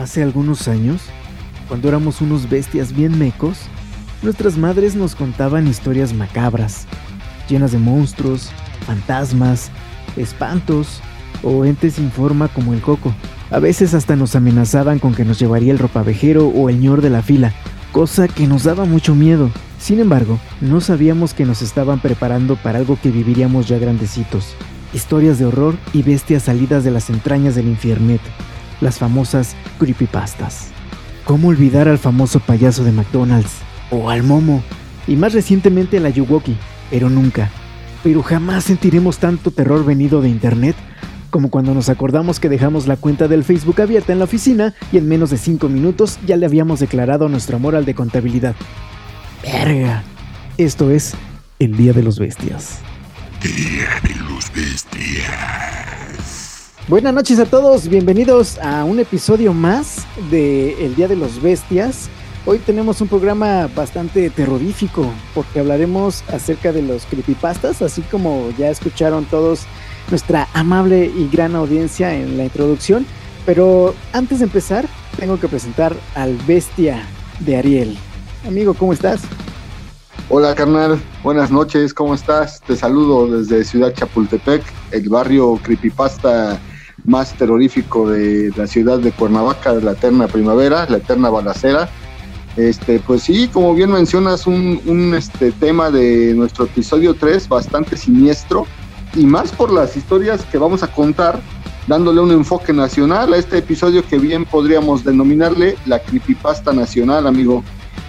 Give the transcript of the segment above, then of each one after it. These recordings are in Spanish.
Hace algunos años, cuando éramos unos bestias bien mecos, nuestras madres nos contaban historias macabras, llenas de monstruos, fantasmas, espantos o entes sin forma como el coco. A veces hasta nos amenazaban con que nos llevaría el ropavejero o el ñor de la fila, cosa que nos daba mucho miedo. Sin embargo, no sabíamos que nos estaban preparando para algo que viviríamos ya grandecitos. Historias de horror y bestias salidas de las entrañas del infiernet, las famosas creepypastas. ¿Cómo olvidar al famoso payaso de McDonald's? O al Momo. Y más recientemente a la Yuwoki, pero nunca. Pero jamás sentiremos tanto terror venido de internet como cuando nos acordamos que dejamos la cuenta del Facebook abierta en la oficina y en menos de 5 minutos ya le habíamos declarado nuestro amor al de contabilidad. Verga. Esto es el Día de los Bestias. Día de los Bestias. Buenas noches a todos, bienvenidos a un episodio más de El Día de los Bestias. Hoy tenemos un programa bastante terrorífico porque hablaremos acerca de los creepypastas, así como ya escucharon todos nuestra amable y gran audiencia en la introducción. Pero antes de empezar, tengo que presentar al bestia de Ariel. Amigo, ¿cómo estás? Hola carnal, buenas noches, ¿cómo estás? Te saludo desde Ciudad Chapultepec, el barrio creepypasta más terrorífico de la ciudad de Cuernavaca, la eterna primavera, la eterna balacera. Este, pues sí, como bien mencionas, un, un este, tema de nuestro episodio 3 bastante siniestro, y más por las historias que vamos a contar, dándole un enfoque nacional a este episodio que bien podríamos denominarle la creepypasta nacional, amigo.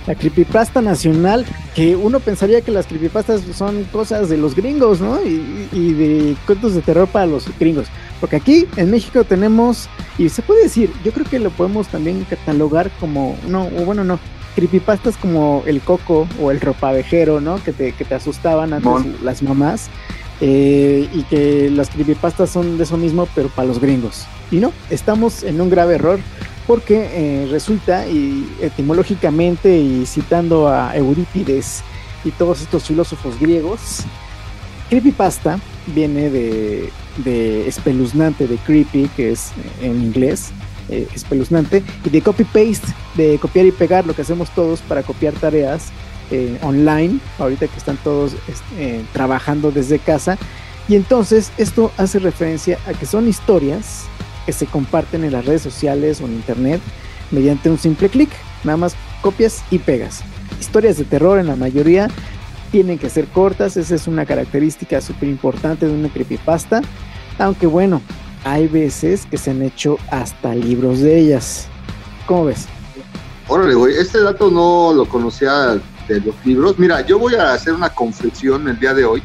La creepypasta nacional, que uno pensaría que las creepypastas son cosas de los gringos, ¿no? Y, de cuentos de terror para los gringos. Porque aquí en México tenemos, y se puede decir, yo creo que lo podemos también catalogar como, no, o bueno, no, creepypastas como el coco o el ropavejero, ¿no? Que te, que te asustaban antes las mamás. Eh, y que las creepypastas son de eso mismo, pero para los gringos. Y no, estamos en un grave error porque eh, resulta, y etimológicamente, y citando a Eurípides y todos estos filósofos griegos, creepypasta viene de, de espeluznante, de creepy, que es en inglés, eh, espeluznante, y de copy-paste, de copiar y pegar, lo que hacemos todos para copiar tareas eh, online, ahorita que están todos eh, trabajando desde casa. Y entonces esto hace referencia a que son historias que se comparten en las redes sociales o en internet mediante un simple clic. Nada más copias y pegas. Historias de terror en la mayoría tienen que ser cortas, esa es una característica súper importante de una creepypasta. Aunque bueno, hay veces que se han hecho hasta libros de ellas. ¿Cómo ves? Órale, güey, este dato no lo conocía de los libros. Mira, yo voy a hacer una confesión el día de hoy,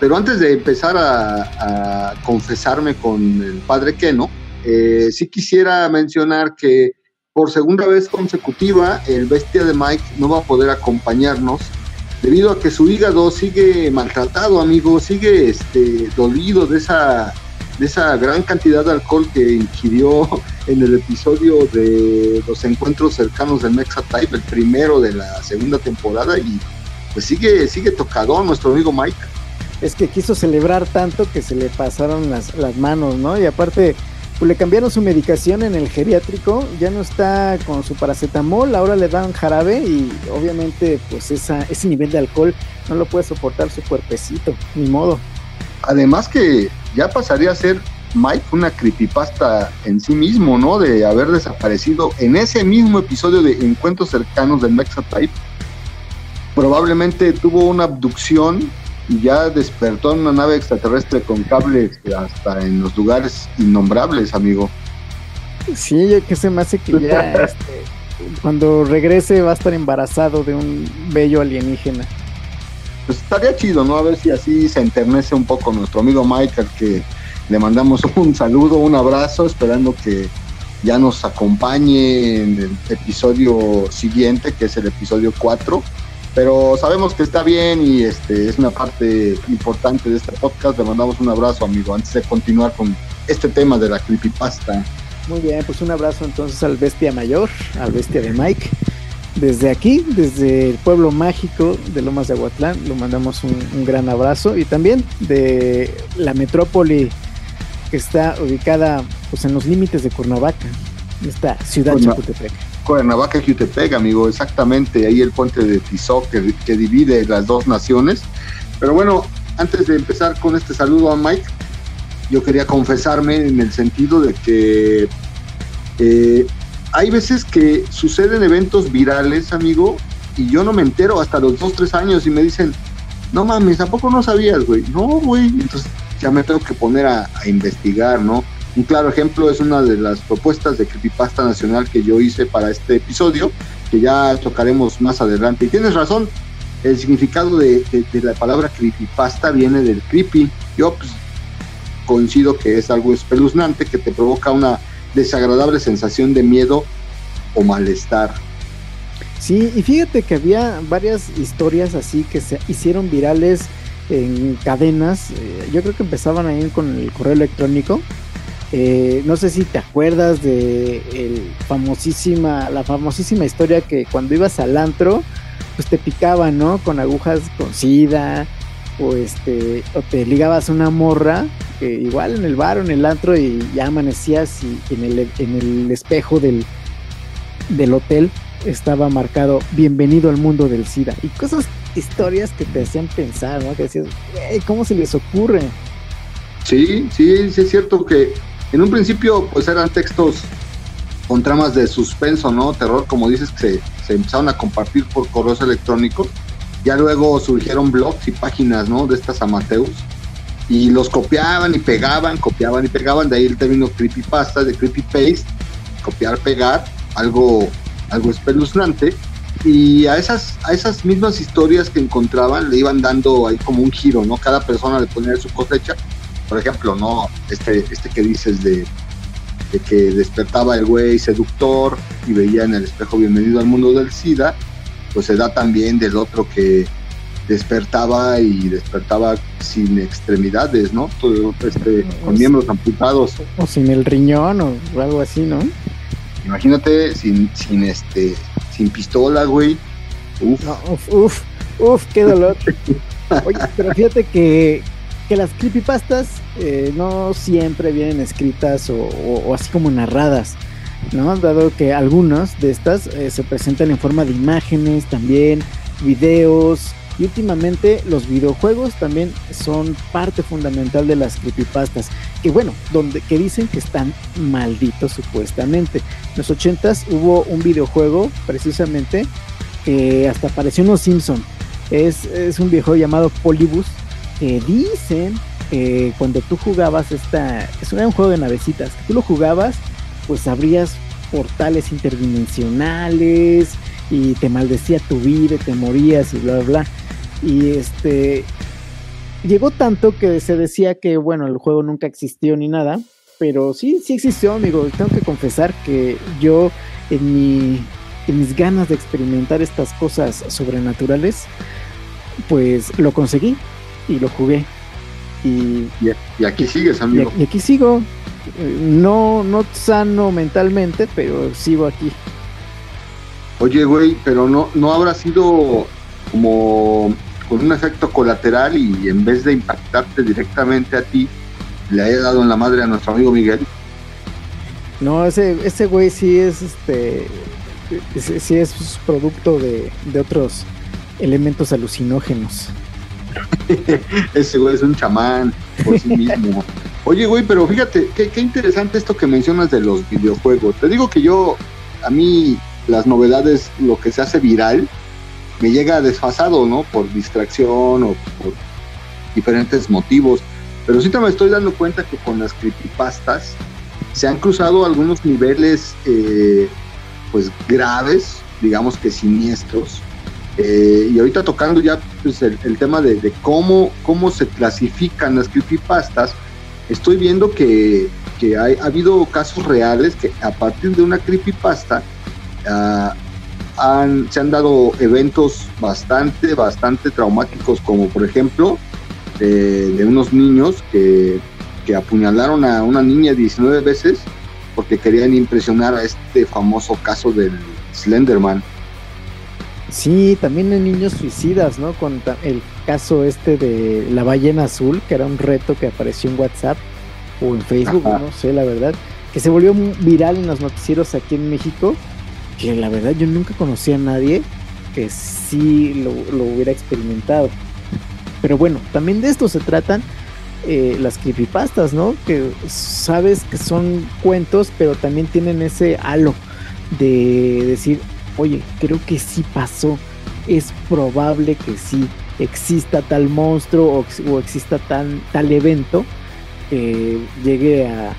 pero antes de empezar a, confesarme con el padre Keno, eh, sí quisiera mencionar que por segunda vez consecutiva el bestia de Mike no va a poder acompañarnos debido a que su hígado sigue maltratado, amigo, sigue este, dolido de esa de esa gran cantidad de alcohol que ingirió en el episodio de los encuentros cercanos del Mexa Type, el primero de la segunda temporada, y pues sigue, sigue tocado nuestro amigo Mike. Es que quiso celebrar tanto que se le pasaron las, las manos, ¿no? Y aparte, pues le cambiaron su medicación en el geriátrico, ya no está con su paracetamol, ahora le dan jarabe y obviamente pues esa, ese nivel de alcohol no lo puede soportar su cuerpecito, ni modo. Además que ya pasaría a ser Mike una creepypasta en sí mismo, ¿no? De haber desaparecido en ese mismo episodio de Encuentros cercanos del Type. Probablemente tuvo una abducción y ya despertó en una nave extraterrestre con cables hasta en los lugares innombrables, amigo. Sí, yo que se me hace que ya este, cuando regrese va a estar embarazado de un bello alienígena pues estaría chido, ¿no? A ver si así se enternece un poco nuestro amigo Michael, que le mandamos un saludo, un abrazo, esperando que ya nos acompañe en el episodio siguiente, que es el episodio 4. Pero sabemos que está bien y este es una parte importante de este podcast. Le mandamos un abrazo, amigo, antes de continuar con este tema de la creepypasta. Muy bien, pues un abrazo entonces al bestia mayor, al bestia de Mike desde aquí, desde el pueblo mágico de Lomas de Aguatlán, lo mandamos un, gran abrazo y también de la metrópoli que está ubicada pues, en los límites de Cuernavaca, esta ciudad Chapultepec. Cuernavaca, Jutepec, amigo, exactamente, ahí el puente de Tizoc que, que divide las dos naciones. Pero bueno, antes de empezar con este saludo a Mike, yo quería confesarme en el sentido de que eh, hay veces que suceden eventos virales, amigo, y yo no me entero hasta los dos, tres años y me dicen, no mames, ¿a poco no sabías, güey? No, güey. Entonces ya me tengo que poner a, investigar, ¿no? Un claro ejemplo es una de las propuestas de Creepypasta Nacional que yo hice para este episodio, que ya tocaremos más adelante. Y tienes razón, el significado de, de la palabra creepypasta viene del creepy. Yo pues, coincido que es algo espeluznante que te provoca una desagradable sensación de miedo o malestar. Sí, y fíjate que había varias historias así que se hicieron virales en cadenas. Eh, yo creo que empezaban ahí con el correo electrónico. Eh, no sé si te acuerdas de la famosísima historia que cuando ibas al antro, pues te picaban, ¿no? Con agujas con sida, o este, o te ligabas una morra, igual en el bar o en el antro y ya amanecías y en el, espejo del, hotel estaba marcado bienvenido al mundo del SIDA y cosas, historias que te hacían pensar, ¿no? Que decías, ¿cómo se les ocurre? Sí, sí, sí es cierto que en un principio pues eran textos con tramas de suspenso, ¿no? Terror, como dices, que se, se empezaron a compartir por correos electrónicos ya luego surgieron blogs y páginas, ¿no? De estas amateurs. Y los copiaban y pegaban, copiaban y pegaban. De ahí el término creepypasta, de creepypaste, copiar, pegar, algo, algo espeluznante. Y a esas, a esas mismas historias que encontraban le iban dando ahí como un giro, ¿no? Cada persona le ponía su cosecha. Por ejemplo, ¿no? Este, este que dices de, de que despertaba el güey seductor y veía en el espejo bienvenido al mundo del SIDA pues se da también del otro que despertaba y despertaba sin extremidades, ¿no? Todo, este, con miembros amputados. O sin el riñón o algo así, ¿no? Imagínate sin, sin este, sin pistola, güey. Uf. uf, uf, uf, qué dolor. Oye, pero fíjate que, que las creepypastas eh, no siempre vienen escritas o así como narradas. ¿no? Dado que algunas de estas eh, se presentan en forma de imágenes también, videos, y últimamente los videojuegos también son parte fundamental de las creepypastas, que bueno, donde, que dicen que están malditos supuestamente. En los 80s hubo un videojuego precisamente que hasta apareció en Los Simpson. Es, es un videojuego llamado Polybus que dicen que cuando tú jugabas esta, es un juego de navecitas, que tú lo jugabas pues abrías portales interdimensionales y te maldecía tu vida, te morías y bla, bla, bla. Y este llegó tanto que se decía que, bueno, el juego nunca existió ni nada, pero sí, sí existió, amigo. Tengo que confesar que yo en, mi, en mis ganas de experimentar estas cosas sobrenaturales, pues lo conseguí y lo jugué. Y, y aquí sigues, amigo. y aquí sigo, no, no sano mentalmente, pero sigo aquí. Oye, güey, pero no, no habrá sido como con un efecto colateral y en vez de impactarte directamente a ti, le haya dado en la madre a nuestro amigo Miguel. No, ese, ese güey sí es este sí es producto de, de otros elementos alucinógenos. ese güey es un chamán por sí mismo. Oye, güey, pero fíjate, qué, interesante esto que mencionas de los videojuegos. Te digo que yo, a mí, las novedades, lo que se hace viral, me llega desfasado, ¿no? Por distracción o por diferentes motivos. Pero sí te me estoy dando cuenta que con las creepypastas se han cruzado algunos niveles, eh, pues, graves, digamos que siniestros. Eh, y ahorita tocando ya pues, el, tema de, de, cómo, cómo se clasifican las creepypastas, estoy viendo que, que hay, ha habido casos reales que a partir de una creepypasta uh, se han dado eventos bastante, bastante traumáticos, como por ejemplo de, unos niños que, que, apuñalaron a una niña 19 veces porque querían impresionar a este famoso caso del Slenderman. Sí, también hay niños suicidas, ¿no? Con el caso este de la ballena azul, que era un reto que apareció en WhatsApp o en Facebook, no sé, la verdad. que se volvió viral en los noticieros aquí en México, que la verdad yo nunca conocí a nadie que sí lo, lo hubiera experimentado. Pero bueno, también de esto se tratan eh, las creepypastas, ¿no? Que sabes que son cuentos, pero también tienen ese halo de decir, oye, creo que sí pasó, es probable que sí exista tal monstruo o, exista tal, tal evento que llegue a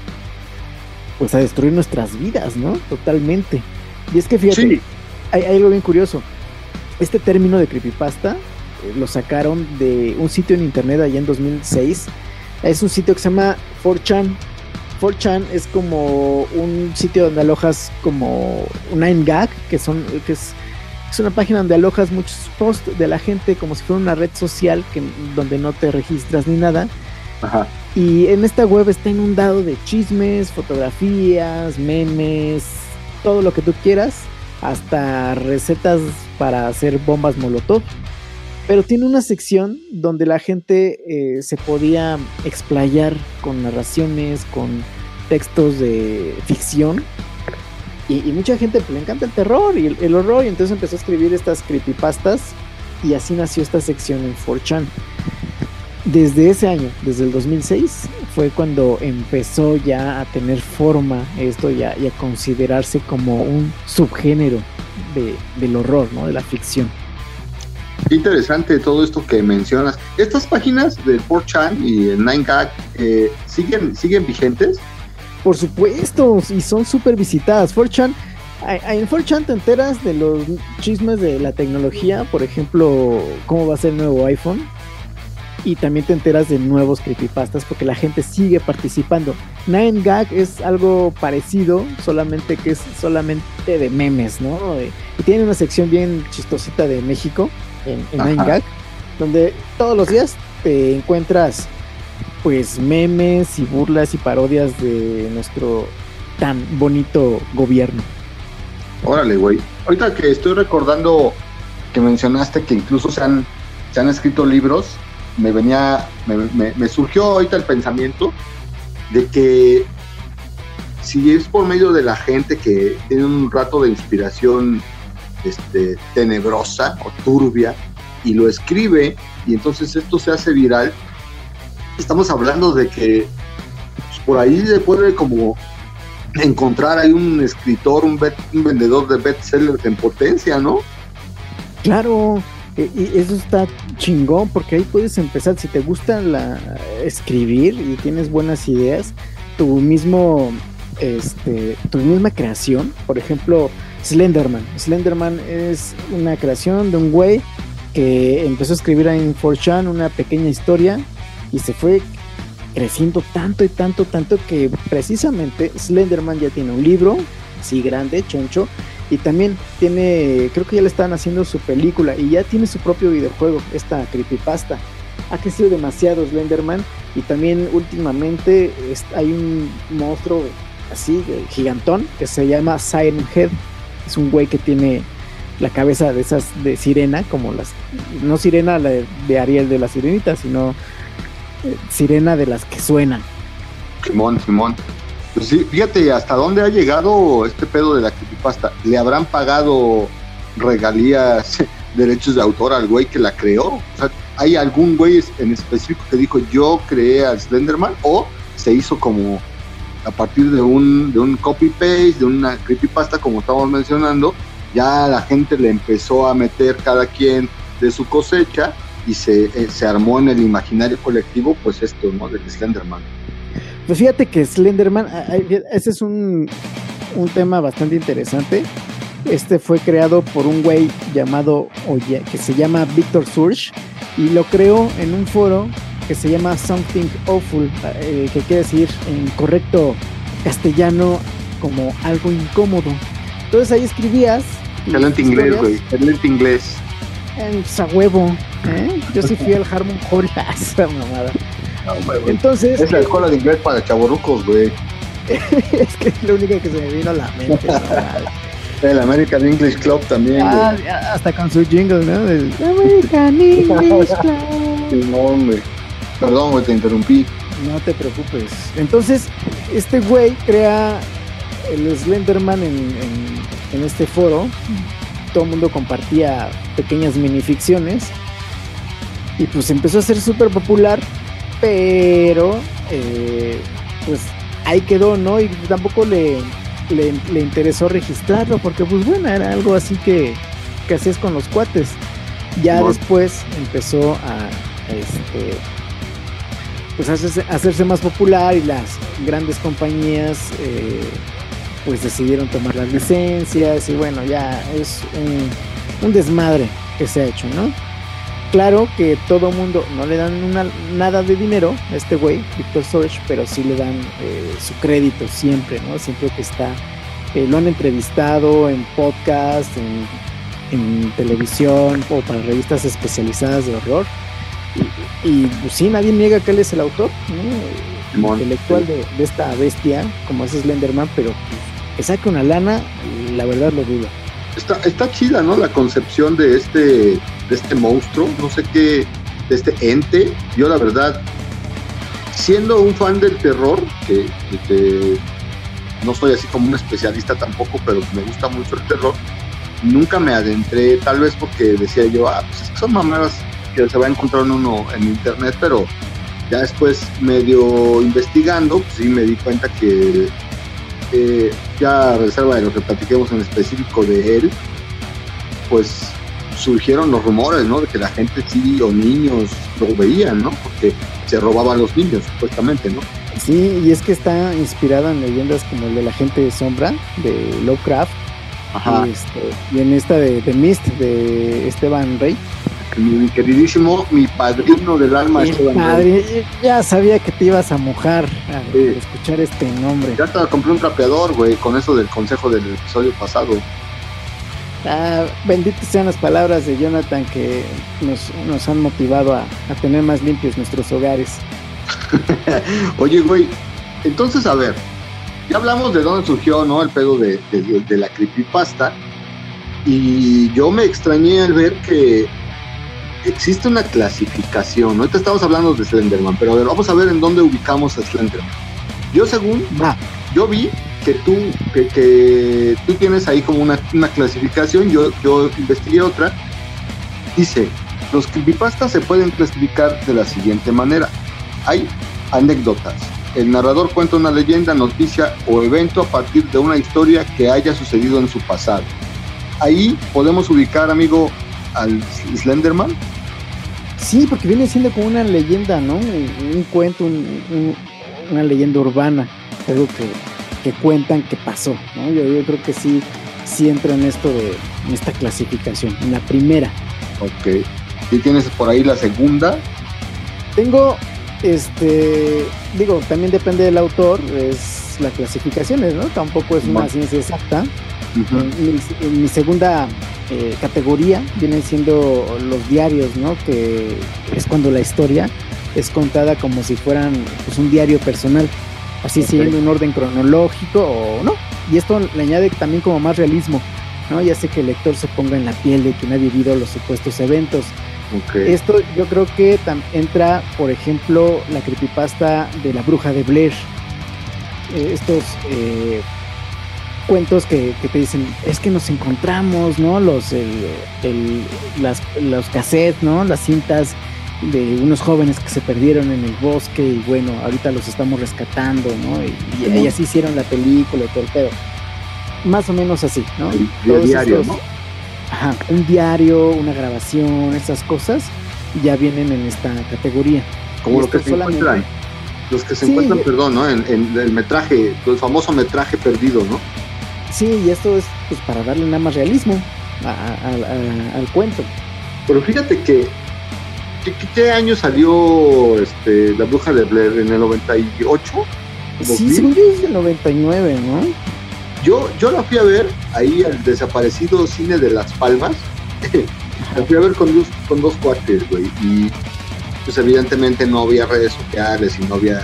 pues a destruir nuestras vidas, ¿no? Totalmente. Y es que fíjate, hay, hay, algo bien curioso. Este término de creepypasta eh, lo sacaron de un sitio en internet allá en 2006 es un sitio que se llama 4chan. 4chan es como un sitio donde alojas como un 9gag, que, son, que es, es una página donde alojas muchos posts de la gente como si fuera una red social que, donde no te registras ni nada. Ajá. Y en esta web está inundado de chismes, fotografías, memes, todo lo que tú quieras, hasta recetas para hacer bombas molotov pero tiene una sección donde la gente eh, se podía explayar con narraciones, con textos de ficción. Y, mucha gente pues, le encanta el terror y el, horror, y entonces empezó a escribir estas creepypastas, y así nació esta sección en 4chan. Desde ese año, desde el 2006, fue cuando empezó ya a tener forma esto y a, considerarse como un subgénero del horror, ¿no? de la ficción. Interesante todo esto que mencionas. ¿Estas páginas del 4chan y el 9gag eh, ¿siguen, siguen vigentes? Por supuesto, y son súper visitadas. 4chan, en 4chan te enteras de los chismes de la tecnología, por ejemplo, cómo va a ser el nuevo iPhone. Y también te enteras de nuevos creepypastas porque la gente sigue participando. 9gag es algo parecido, solamente que es solamente de memes, ¿no? Y tiene una sección bien chistosita de México en, en donde todos los días te encuentras pues memes y burlas y parodias de nuestro tan bonito gobierno. Órale, güey. Ahorita que estoy recordando que mencionaste que incluso se han, se han escrito libros, me venía, me, me surgió ahorita el pensamiento de que si es por medio de la gente que tiene un rato de inspiración este, tenebrosa o turbia y lo escribe y entonces esto se hace viral, estamos hablando de que por ahí se puede como encontrar ahí un escritor, un, un vendedor de bestsellers en potencia, ¿no? Claro, e, y eso está chingón porque ahí puedes empezar, si te gusta la, escribir y tienes buenas ideas, tu mismo, este, tu misma creación, por ejemplo, Slenderman. Slenderman es una creación de un güey que empezó a escribir en 4chan una pequeña historia y se fue creciendo tanto y tanto, tanto que precisamente Slenderman ya tiene un libro, así grande, choncho, y también tiene, creo que ya le están haciendo su película y ya tiene su propio videojuego, esta creepypasta. Ha crecido demasiado Slenderman y también últimamente hay un monstruo así, gigantón, que se llama Siren Head es un güey que tiene la cabeza de esas de sirena, como las, no sirena la de, Ariel de la sirenita, sino eh, sirena de las que suenan. Simón, Simón. Pues sí, fíjate hasta dónde ha llegado este pedo de la creepypasta. ¿Le habrán pagado regalías, derechos de autor al güey que la creó? O sea, ¿hay algún güey en específico que dijo yo creé a Slenderman? ¿O se hizo como a partir de un, de un copy-paste, de una creepypasta, como estamos mencionando, ya la gente le empezó a meter cada quien de su cosecha y se, eh, se armó en el imaginario colectivo, pues esto, ¿no? Del Slenderman. Pues fíjate que Slenderman, ese es un, un tema bastante interesante. Este fue creado por un güey llamado, oye, que se llama Victor Surge y lo creó en un foro que se llama Something Awful, eh, que quiere decir en correcto castellano como algo incómodo. Entonces ahí escribías. Excelente inglés, güey. Excelente inglés. En huevo. ¿eh? Yo sí fui al Harmon Hall esa mamada. Entonces. Es la escuela de inglés para chaborrucos, güey. es que es lo único que se me vino a la mente. El American English Club también. Ah, hasta con su jingle, ¿no? El American English Club. Simón, güey. Perdón, güey, te interrumpí. No te preocupes. Entonces, este güey crea el Slenderman en, en, en este foro. Todo el mundo compartía pequeñas minificciones. Y pues empezó a ser súper popular. Pero, eh, pues ahí quedó, ¿no? Y tampoco le, le, le interesó registrarlo. Porque, pues bueno, era algo así que, que hacías con los cuates. Ya después empezó a este, pues hacerse, hacerse más popular y las grandes compañías eh, pues decidieron tomar las licencias y bueno, ya es un, desmadre que se ha hecho, ¿no? Claro que todo mundo no le dan nada de dinero a este güey, Victor Sorge, pero sí le dan eh, su crédito siempre, ¿no? Siempre que está, eh, lo han entrevistado en podcast, en, en televisión o para revistas especializadas de horror. Y, pues sí, nadie niega que él es el autor, ¿no? Intelectual de, de esta bestia, como es Slenderman, pero pues, que saque una lana, la verdad lo dudo. Está, está chida, ¿no? La concepción de este, de este monstruo, no sé qué, de este ente. Yo la verdad, siendo un fan del terror, que, no soy así como un especialista tampoco, pero me gusta mucho el terror, nunca me adentré, tal vez porque decía yo, ah, pues es que son mamadas que se va a encontrar uno en internet, pero ya después medio investigando, pues sí me di cuenta que eh, ya a reserva de lo que platiquemos en específico de él, pues surgieron los rumores, ¿no? De que la gente sí o niños lo veían, ¿no? Porque se robaban los niños, supuestamente, ¿no? Sí, y es que está inspirada en leyendas como el de la gente de sombra, de Lovecraft, Ajá. y, este, y en esta de The Mist, de Esteban Rey. Mi queridísimo, mi padrino del alma, Rey. madre, ya sabía que te ibas a mojar al Sí. escuchar este nombre. Ya hasta compré un trapeador, güey, con eso del consejo del episodio pasado. Ah, benditas sean las palabras de Jonathan que nos, nos han motivado a, a tener más limpios nuestros hogares. Oye, güey, entonces, a ver, ya hablamos de dónde surgió, ¿no? El pedo de- de- de la creepypasta. Y yo me extrañé al ver que existe una clasificación. ¿no? Ahorita estamos hablando de Slenderman, pero a ver, vamos a ver en dónde ubicamos a Slenderman. Yo, según, Va, yo vi que tú, que, que tú tienes ahí como una, una clasificación, yo, yo investigué otra. Dice, los creepypastas se pueden clasificar de la siguiente manera. Hay anécdotas. El narrador cuenta una leyenda, noticia o evento a partir de una historia que haya sucedido en su pasado. Ahí podemos ubicar, amigo, al Slenderman. Sí, porque viene siendo como una leyenda, ¿no? Un, un cuento, un- un- una leyenda urbana, algo que, que cuentan que pasó, ¿no? Yo, yo creo que sí, sí entra en esto de en esta clasificación, en la primera. Ok. Y tienes por ahí la segunda. Tengo, este, digo, también depende del autor, es las clasificaciones, ¿no? Tampoco es una ciencia exacta. Mi, mi segunda eh, categoría vienen siendo los diarios, ¿no? Que es cuando la historia es contada como si fueran pues, un diario personal, así Ok. siguiendo un orden cronológico o no. Y esto le añade también como más realismo, ¿no? Y hace que el lector se ponga en la piel de quien ha vivido los supuestos eventos. Esto yo creo que entra, por ejemplo, la creepypasta de la bruja de Blair. Eh, estos eh, cuentos que, que te dicen, es que nos encontramos, ¿no? Los, el- el- las, los cassettes, ¿no? Las cintas de unos jóvenes que se perdieron en el bosque y bueno, ahorita los estamos rescatando, ¿no? Y, y, y así hicieron la película y todo el pedo. Más o menos así, ¿no? El Todos diario, estos- ¿no? Ajá, un diario, una grabación, esas cosas ya vienen en esta categoría. Como Y los que se encuentran. Los que se Sí. encuentran, perdón, ¿no? En, en el metraje, el famoso metraje perdido, ¿no? Sí, y esto es pues para darle nada más realismo a- a- a- al cuento. Pero fíjate que. ¿Qué, qué- año salió este, La Bruja de Blair? ¿En el 98? Sí, 2000? según yo es del 99, ¿no? Yo, yo la fui a ver ahí al desaparecido cine de Las Palmas. la fui a ver con dos, con dos cuates, güey. Y pues evidentemente no había redes sociales y no había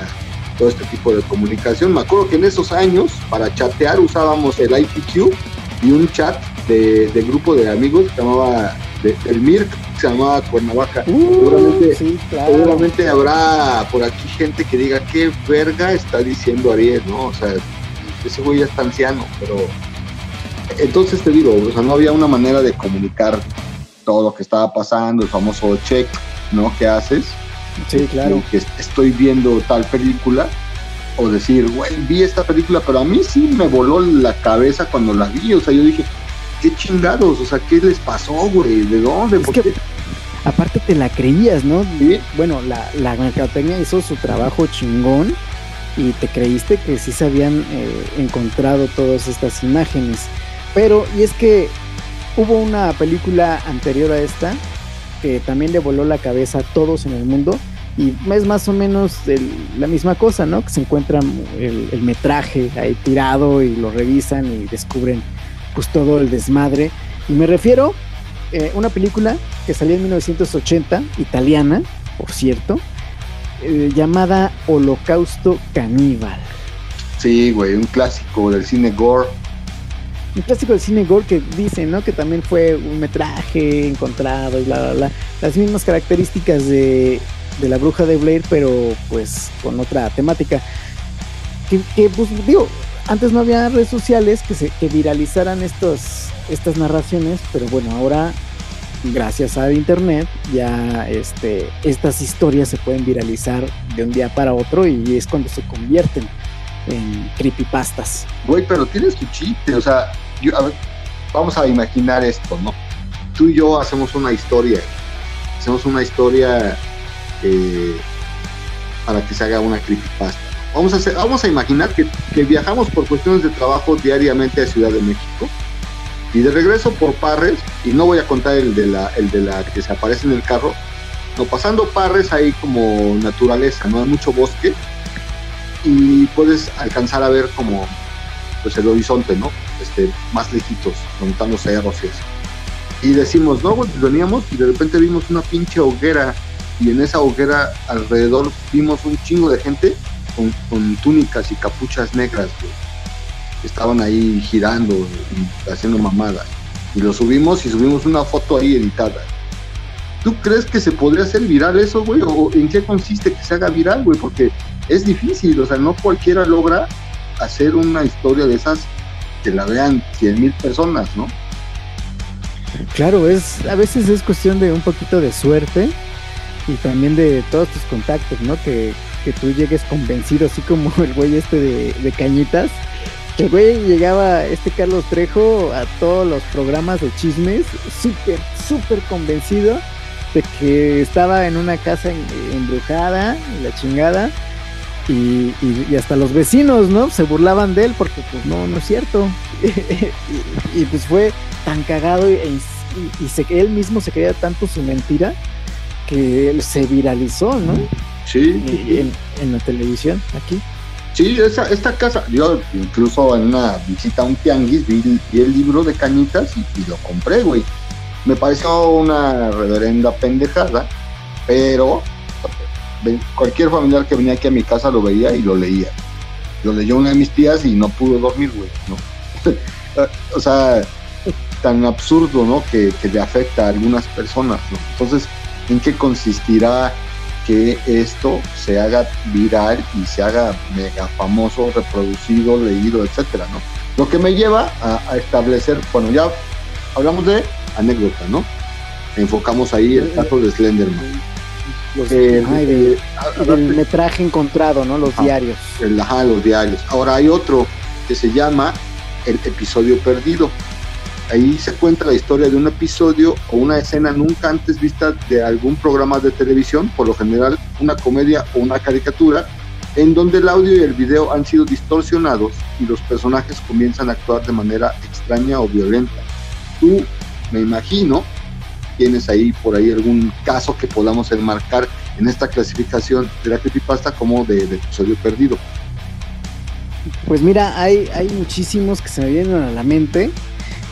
todo este tipo de comunicación. Me acuerdo que en esos años, para chatear, usábamos el IPQ y un chat de, de grupo de amigos que se llamaba de- el MIRC, que se llamaba Cuernavaca. Uh, seguramente, sí, claro. seguramente habrá por aquí gente que diga qué verga está diciendo Ariel, ¿no? O sea, ese güey ya está anciano, pero entonces te digo, o sea, no había una manera de comunicar todo lo que estaba pasando, el famoso check, ¿no? Que haces. Sí, claro. Que estoy viendo tal película o decir, güey, vi esta película, pero a mí sí me voló la cabeza cuando la vi, o sea, yo dije, qué chingados, o sea, ¿qué les pasó, güey? ¿De dónde? Es ¿Por que- qué? Aparte te la creías, ¿no? Sí. Bueno, la, la mercadotecnia hizo su trabajo chingón y te creíste que sí se habían eh, encontrado todas estas imágenes. Pero, y es que hubo una película anterior a esta que también le voló la cabeza a todos en el mundo y es más o menos la misma cosa, ¿no? Que se encuentran el, el metraje ahí tirado y lo revisan y descubren pues todo el desmadre. Y me refiero eh, una película que salió en 1980, italiana, por cierto, eh, llamada Holocausto Caníbal. Sí, güey, un clásico del cine gore. Un clásico del cine gore que dice, ¿no? Que también fue un metraje encontrado y bla, bla, bla. Las mismas características de, de la bruja de Blair, pero pues con otra temática. Que, que, pues digo, antes no había redes sociales que, se, que viralizaran estos, estas narraciones, pero bueno, ahora gracias al internet ya este, estas historias se pueden viralizar de un día para otro y es cuando se convierten en creepypastas. Güey, pero tienes tu chiste, o sea, yo- a ver, vamos a imaginar esto, ¿no? Tú y yo hacemos una historia, hacemos una historia eh, para que se haga una creepypasta. Vamos a, hacer, vamos a imaginar que, viajamos por cuestiones de trabajo diariamente a Ciudad de México y de regreso por Parres, y no voy a contar el de la, el de la que se aparece en el carro, no, pasando Parres hay como naturaleza, no hay mucho bosque y puedes alcanzar a ver como pues el horizonte, ¿no? Este, más lejitos, donde y decimos, no, pues veníamos y de repente vimos una pinche hoguera y en esa hoguera alrededor vimos un chingo de gente con, con túnicas y capuchas negras, güey. Estaban ahí girando y haciendo mamadas. Y lo subimos y subimos una foto ahí editada. ¿Tú crees que se podría hacer viral eso, güey? ¿O en qué consiste que se haga viral, güey? Porque es difícil, o sea, no cualquiera logra hacer una historia de esas que la vean 100 mil personas, ¿no? Claro, es a veces es cuestión de un poquito de suerte y también de todos tus contactos, ¿no? Que, que tú llegues convencido, así como el güey este de, de Cañitas. El güey llegaba, este Carlos Trejo, a todos los programas de chismes, súper, súper convencido de que estaba en una casa embrujada la chingada. Y, y- y hasta los vecinos, ¿no? Se burlaban de él porque, pues, no, no es cierto. y, y, pues fue tan cagado y, se- él mismo se creía tanto su mentira que él se viralizó, ¿no? Sí, En, en la televisión, aquí. sí, esa, esta casa, yo incluso en una visita a un tianguis vi, vi el libro de cañitas y, lo compré, güey. Me pareció una reverenda pendejada, pero cualquier familiar que venía aquí a mi casa lo veía y lo leía. Lo leyó una de mis tías y no pudo dormir, güey, ¿no? o sea, tan absurdo, ¿no? Que, que le afecta a algunas personas, ¿no? Entonces, ¿en qué consistirá que esto se haga viral y se haga mega famoso, reproducido, leído, etcétera, ¿no? Lo que me lleva a, a establecer, bueno, ya hablamos de anécdota, ¿no? Enfocamos ahí el caso de Slenderman. Los, Eh, de- eh, y del metraje encontrado, ¿no? Los Ah. diarios. el, ajá, los diarios. Ahora hay otro que se llama El episodio perdido. Ahí se cuenta la historia de un episodio o una escena nunca antes vista de algún programa de televisión, por lo general una comedia o una caricatura, en donde el audio y el video han sido distorsionados y los personajes comienzan a actuar de manera extraña o violenta. Tú, me imagino, tienes ahí por ahí algún caso que podamos enmarcar en esta clasificación de la creepypasta como de, de episodio perdido. Pues mira, hay, hay muchísimos que se me vienen a la mente,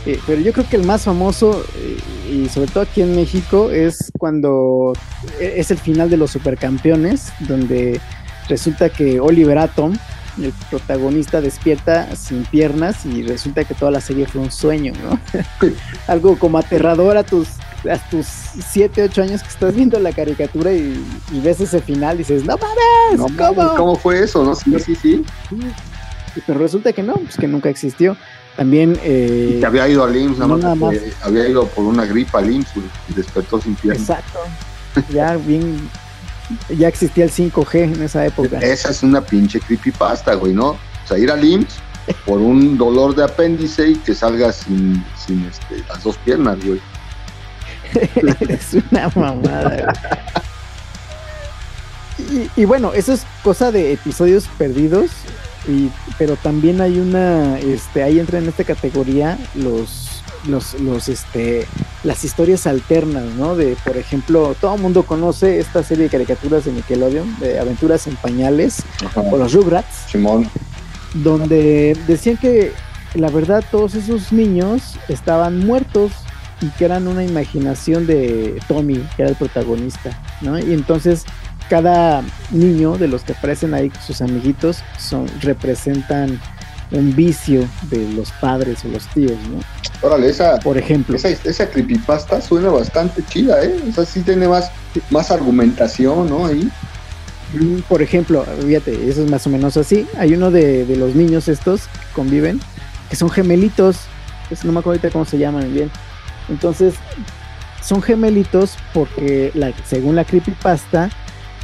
eh, pero yo creo que el más famoso, eh, y sobre todo aquí en México, es cuando eh, es el final de los supercampeones, donde resulta que Oliver Atom, el protagonista, despierta sin piernas y resulta que toda la serie fue un sueño, ¿no? Algo como aterrador a tus, a tus 7, 8 años que estás viendo la caricatura y, y ves ese final y dices, no mames, No, ¿cómo? ¿Cómo fue eso? No, sí, sí, sí. Y Pero resulta que no, pues que nunca existió. También, eh, Que había ido al IMSS, nada nada más. había ido por una gripa al IMSS y despertó sin pierna. exacto, ya bien, ya existía el 5G en esa época. Esa es una pinche creepypasta, güey, ¿no? O sea, ir al IMSS por un dolor de apéndice y que salga sin, sin este, las dos piernas, güey. es una mamada. y bueno, eso es cosa de episodios perdidos, y, pero también hay una, este, ahí entra en esta categoría los, los, los, este, las historias alternas, ¿no? De, por ejemplo, todo el mundo conoce esta serie de caricaturas de Nickelodeon, de Aventuras en Pañales, o los Rugrats, Simón. donde decían que la verdad todos esos niños estaban muertos y que eran una imaginación de Tommy, que era el protagonista, ¿no? Y entonces cada niño de los que aparecen ahí, sus amiguitos, son, representan un vicio de los padres o los tíos, ¿no? Órale, esa, Por ejemplo. esa, esa creepypasta suena bastante chida, ¿eh? O sea, sí tiene más, más argumentación, ¿no? Ahí. Mm, Por ejemplo, fíjate, eso es más o menos así. Hay uno de, de los niños estos que conviven, que son gemelitos. Es- no me acuerdo ahorita cómo se llaman bien. Entonces, son gemelitos porque, la, según la creepypasta,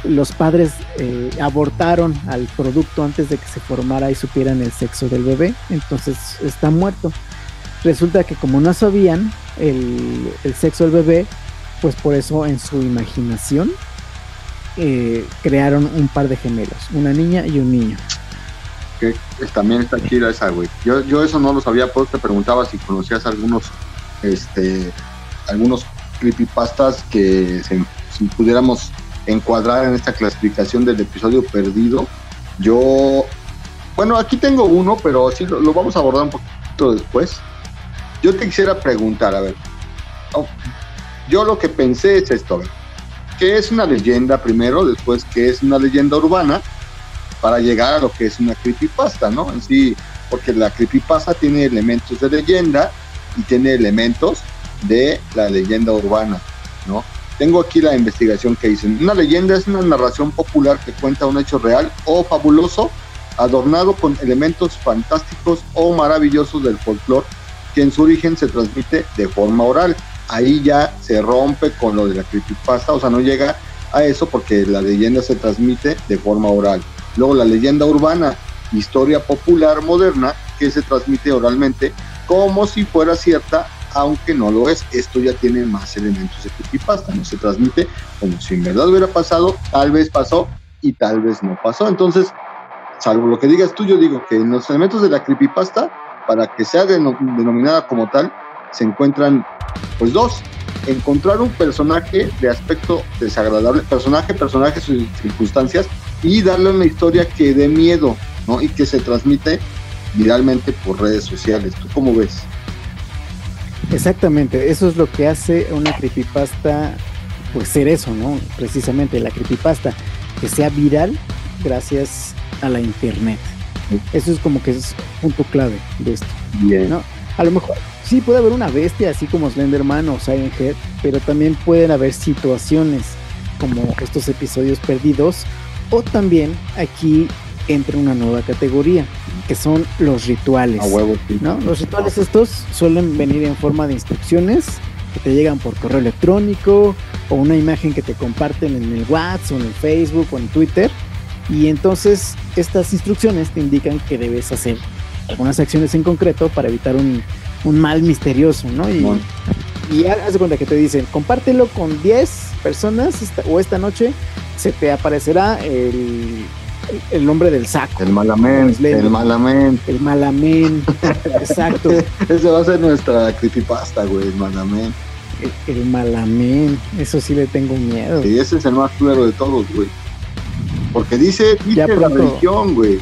los padres eh, abortaron al producto antes de que se formara y supieran el sexo del bebé. Entonces, está muerto. Resulta que como no sabían el, el sexo del bebé, pues por eso en su imaginación eh, crearon un par de gemelos, una niña y un niño. Que que también está chida esa, güey. Yo, yo eso no lo sabía, pues te preguntaba si conocías algunos, este, algunos creepypastas que se, si pudiéramos encuadrar en esta clasificación del episodio perdido. Yo, bueno, aquí tengo uno, pero sí lo, lo vamos a abordar un poquito después. Yo te quisiera preguntar, a ver, oh, yo lo que pensé es esto, a ver, ¿qué es una leyenda primero? Después, ¿qué es una leyenda urbana? para llegar a lo que es una creepypasta, ¿no? En sí, porque la creepypasta tiene elementos de leyenda y tiene elementos de la leyenda urbana, ¿no? Tengo aquí la investigación que dicen, una leyenda es una narración popular que cuenta un hecho real o fabuloso, adornado con elementos fantásticos o maravillosos del folclore, que en su origen se transmite de forma oral. Ahí ya se rompe con lo de la creepypasta, o sea, no llega a eso porque la leyenda se transmite de forma oral. Luego la leyenda urbana, historia popular moderna que se transmite oralmente como si fuera cierta, aunque no lo es. Esto ya tiene más elementos de creepypasta, no se transmite como si en verdad hubiera pasado, tal vez pasó y tal vez no pasó. Entonces, salvo lo que digas tú, yo digo que en los elementos de la creepypasta, para que sea deno- denominada como tal, se encuentran pues dos. Encontrar un personaje de aspecto desagradable, personaje, personajes y circunstancias, y darle una historia que dé miedo, ¿no? Y que se transmite viralmente por redes sociales. ¿Tú cómo ves? Exactamente, eso es lo que hace una creepypasta, pues ser eso, ¿no? Precisamente la creepypasta, que sea viral gracias a la internet. Eso es como que es punto clave de esto. Bien. ¿no? A lo mejor sí puede haber una bestia así como Slenderman o Silent Head, pero también pueden haber situaciones como estos episodios perdidos o también aquí entra una nueva categoría que son los rituales. A huevo, sí. ¿no? Los rituales estos suelen venir en forma de instrucciones que te llegan por correo electrónico o una imagen que te comparten en el WhatsApp o en el Facebook o en Twitter. Y entonces estas instrucciones te indican que debes hacer algunas acciones en concreto para evitar un, un mal misterioso, ¿no? Y, Simón. y haz de cuenta que te dicen, compártelo con 10 personas esta- o esta noche se te aparecerá el, el- nombre del saco. El malamén, el malamén. El malamén, exacto. Ese va a ser nuestra creepypasta, güey, el malamén. El, el malamén, eso sí le tengo miedo. Y ese es el más claro de todos, güey. Porque dice, dice la religión, güey.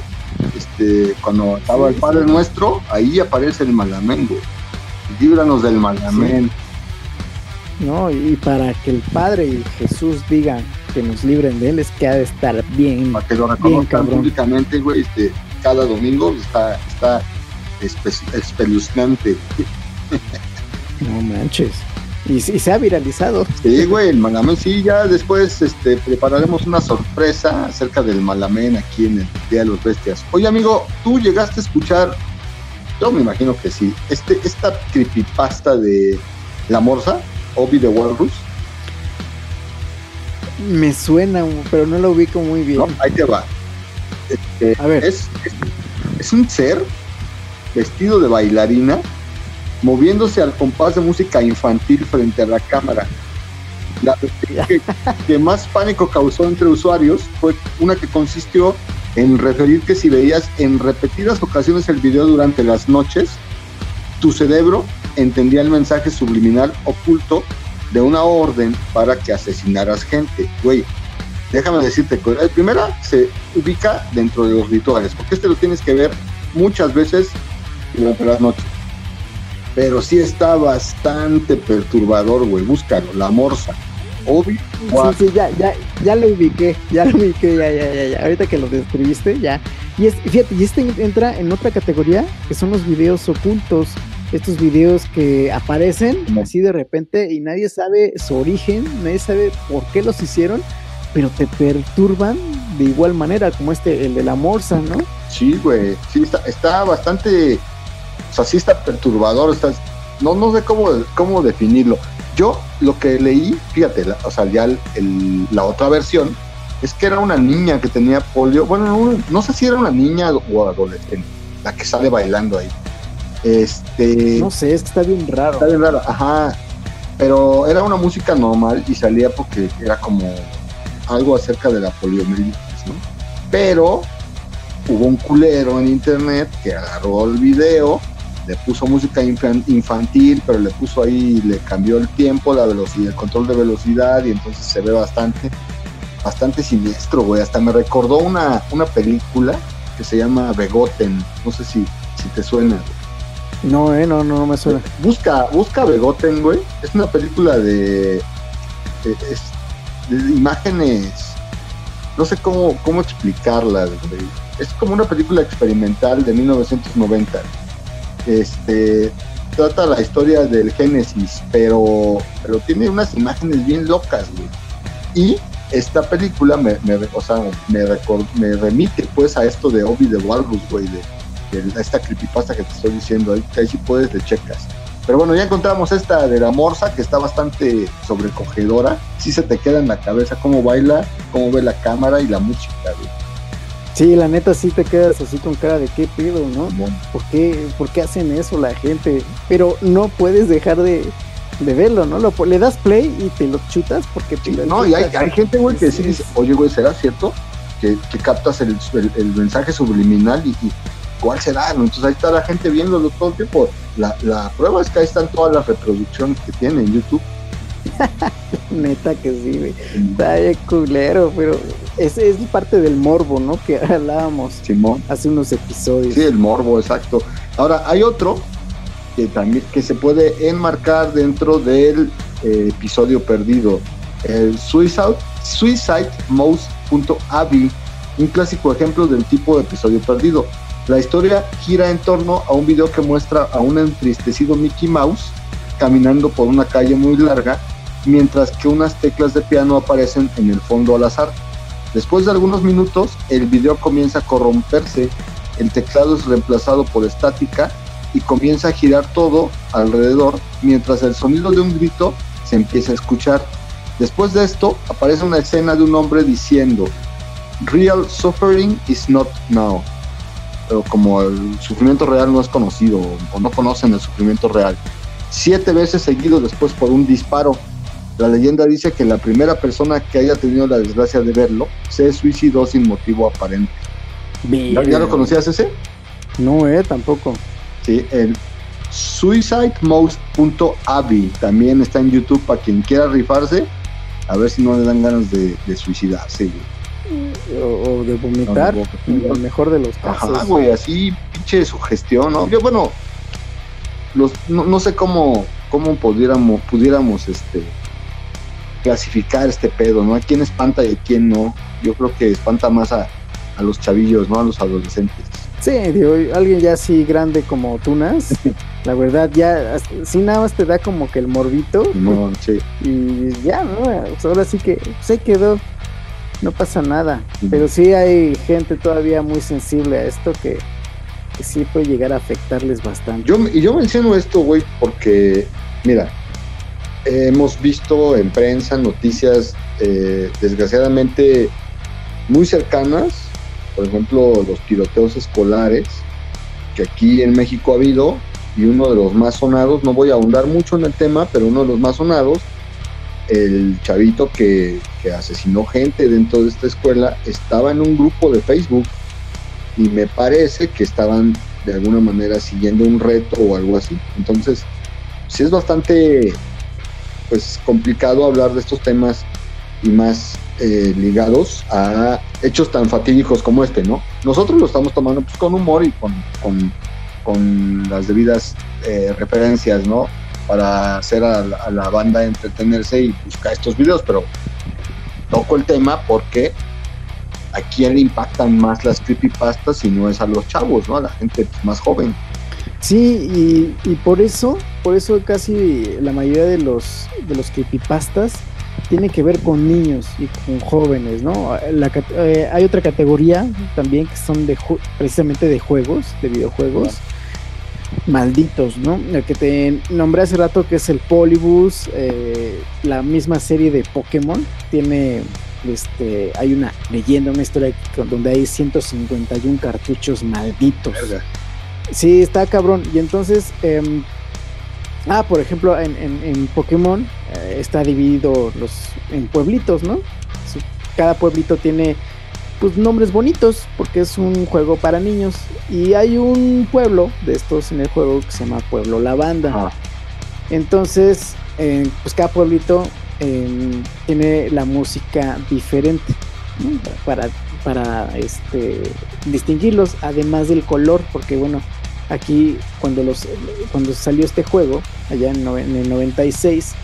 Este, cuando estaba el Padre Nuestro, ahí aparece el malamén, güey. Líbranos del malamén. ¿no? Y para que el Padre y Jesús digan que nos libren de él, es que ha de estar bien. Para que lo reconozcan públicamente, güey. Este, cada domingo está, está espe- espeluznante. No manches. Y, y se ha viralizado. Sí, güey, el Malamén, sí, ya después este, prepararemos una sorpresa acerca del Malamén aquí en el Día de los Bestias. Oye, amigo, ¿tú llegaste a escuchar? Yo me imagino que sí. Este, esta creepypasta de La Morsa, Obi de Walrus. Me suena, pero no lo ubico muy bien. No, ahí te va. Este, A ver. Es, es, es un ser vestido de bailarina moviéndose al compás de música infantil frente a la cámara. La que, que más pánico causó entre usuarios fue una que consistió en referir que si veías en repetidas ocasiones el video durante las noches, tu cerebro entendía el mensaje subliminal oculto de una orden para que asesinaras gente. Güey, déjame decirte la primera se ubica dentro de los rituales, porque este lo tienes que ver muchas veces durante las noches. Pero sí está bastante perturbador, güey. Búscalo, la morsa. Obvio. Sí, sí, ya, ya, ya lo ubiqué, ya lo ubiqué, ya, ya, ya, ya. Ahorita que lo describiste, ya. Y es, fíjate, y este entra en otra categoría, que son los videos ocultos. Estos videos que aparecen así de repente y nadie sabe su origen, nadie sabe por qué los hicieron, pero te perturban de igual manera, como este, el de la morsa, ¿no? Sí, güey. Sí, está, está bastante. O sea, sí está perturbador. No, no sé cómo, cómo definirlo. Yo lo que leí, fíjate, o sea, ya el, la otra versión es que era una niña que tenía polio. Bueno, no, no, sé si era una niña o adolescente, la que sale bailando ahí. Este. No sé, es que está bien raro. Está bien raro, ajá. Pero era una música normal y salía porque era como algo acerca de la poliomielitis, ¿no? Pero hubo un culero en internet que agarró el video, le puso música infantil, pero le puso ahí, le cambió el tiempo, la velocidad, el control de velocidad y entonces se ve bastante, bastante siniestro, güey. Hasta me recordó una, una película que se llama Begoten, no sé si, si te suena. No, eh, no, no, no me suena. Busca, busca Begoten, güey. Es una película de, de, imágenes, no sé cómo, cómo explicarla, güey es como una película experimental de 1990. Este trata la historia del Génesis, pero, pero tiene unas imágenes bien locas, güey. Y esta película me, me, o sea, me, record, me, remite pues a esto de Obi de Walrus, güey, de, esta creepypasta que te estoy diciendo, ahí, ahí sí puedes le checas. Pero bueno, ya encontramos esta de la morsa que está bastante sobrecogedora. Sí se te queda en la cabeza cómo baila, cómo ve la cámara y la música, güey. Sí, la neta sí te quedas así con cara de qué pedo, ¿no? ¿Por qué, ¿Por qué hacen eso la gente? Pero no puedes dejar de, de verlo, ¿no? Lo, le das play y te lo chutas porque te sí, lo No, y hay, hay, gente, güey, que sí dice, oye, güey, ¿será cierto? Que, que captas el, el, el, mensaje subliminal y, y ¿cuál será? Entonces ahí está la gente viéndolo todo el tiempo. La, la prueba es que ahí están todas las reproducciones que tiene en YouTube. Neta que sí, güey. Está culero, pero ese es parte del morbo, ¿no? Que hablábamos Simón. hace unos episodios. Sí, el morbo, exacto. Ahora, hay otro que también que se puede enmarcar dentro del eh, episodio perdido. El Suicide, suicidemouse.avi, un clásico ejemplo del tipo de episodio perdido. La historia gira en torno a un video que muestra a un entristecido Mickey Mouse caminando por una calle muy larga mientras que unas teclas de piano aparecen en el fondo al azar. Después de algunos minutos, el video comienza a corromperse, el teclado es reemplazado por estática y comienza a girar todo alrededor, mientras el sonido de un grito se empieza a escuchar. Después de esto, aparece una escena de un hombre diciendo, Real suffering is not now. Pero como el sufrimiento real no es conocido o no conocen el sufrimiento real. Siete veces seguido después por un disparo, la leyenda dice que la primera persona que haya tenido la desgracia de verlo se suicidó sin motivo aparente. ¿Ya, ¿Ya, lo conocías ese? No, eh, tampoco. Sí, el suicidemouse.avi también está en YouTube para quien quiera rifarse, a ver si no le dan ganas de, de suicidarse, güey. O, o, de vomitar, no, en el mejor de los casos. Ajá, güey, así pinche sugestión, ¿no? Yo, bueno, los, no, no sé cómo, cómo pudiéramos, pudiéramos este, clasificar este pedo, ¿no? A quién espanta y a quién no. Yo creo que espanta más a, a los chavillos, ¿no? A los adolescentes. Sí, digo, alguien ya así grande como Tunas, La verdad, ya, si nada más te da como que el morbito. No, sí. Y ya, ¿no? ahora sí que se quedó. No pasa nada. Pero sí hay gente todavía muy sensible a esto que, sí puede llegar a afectarles bastante. Yo, y yo menciono esto, güey, porque, mira, hemos visto en prensa noticias eh, desgraciadamente muy cercanas, por ejemplo, los tiroteos escolares, que aquí en México ha habido, y uno de los más sonados, no voy a ahondar mucho en el tema, pero uno de los más sonados, el chavito que, asesinó gente dentro de esta escuela, estaba en un grupo de Facebook y me parece que estaban de alguna manera siguiendo un reto o algo así. Entonces, sí es bastante pues complicado hablar de estos temas y más eh, ligados a hechos tan fatídicos como este, ¿no? Nosotros lo estamos tomando pues, con humor y con, con, las debidas eh, referencias, ¿no? Para hacer a la, banda entretenerse y buscar estos videos, pero toco el tema porque a quién le impactan más las creepypastas si no es a los chavos, ¿no? A la gente pues, más joven. Sí, y, y, por eso, por eso casi la mayoría de los, de los creepypastas tiene que ver con niños y con jóvenes, ¿no? Eh, hay otra categoría también que son de precisamente de juegos, de videojuegos. Malditos, ¿no? El que te nombré hace rato que es el Polybus, eh, la misma serie de Pokémon, tiene este, hay una leyenda, una historia donde hay 151 cartuchos malditos. Sí, está cabrón. Y entonces, em, ah, por ejemplo, en, en, Pokémon eh, está dividido los, en pueblitos, ¿no? Cada pueblito tiene pues nombres bonitos porque es un juego para niños y hay un pueblo de estos en el juego que se llama Pueblo Lavanda. Ah. Entonces, eh, pues cada pueblito em, tiene la música diferente para para este distinguirlos además del color porque bueno aquí cuando los cuando salió este juego allá en, el 96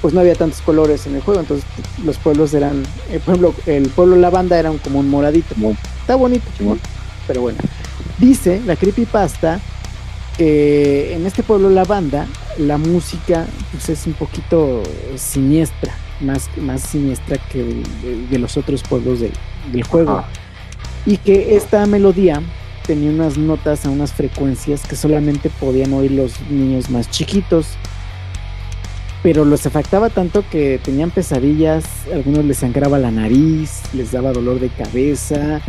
pues no había tantos colores en el juego entonces los pueblos eran el pueblo el pueblo lavanda era como un moradito. Está bonito pero bueno. Dice la creepypasta que en este pueblo lavanda la música pues es un poquito siniestra más, más siniestra que de, los otros pueblos del juego. Y que esta melodía tenía unas notas a unas frecuencias que solamente podían oír los niños más chiquitos. Pero los afectaba tanto que tenían pesadillas, algunos les sangraba la nariz, les daba dolor de cabeza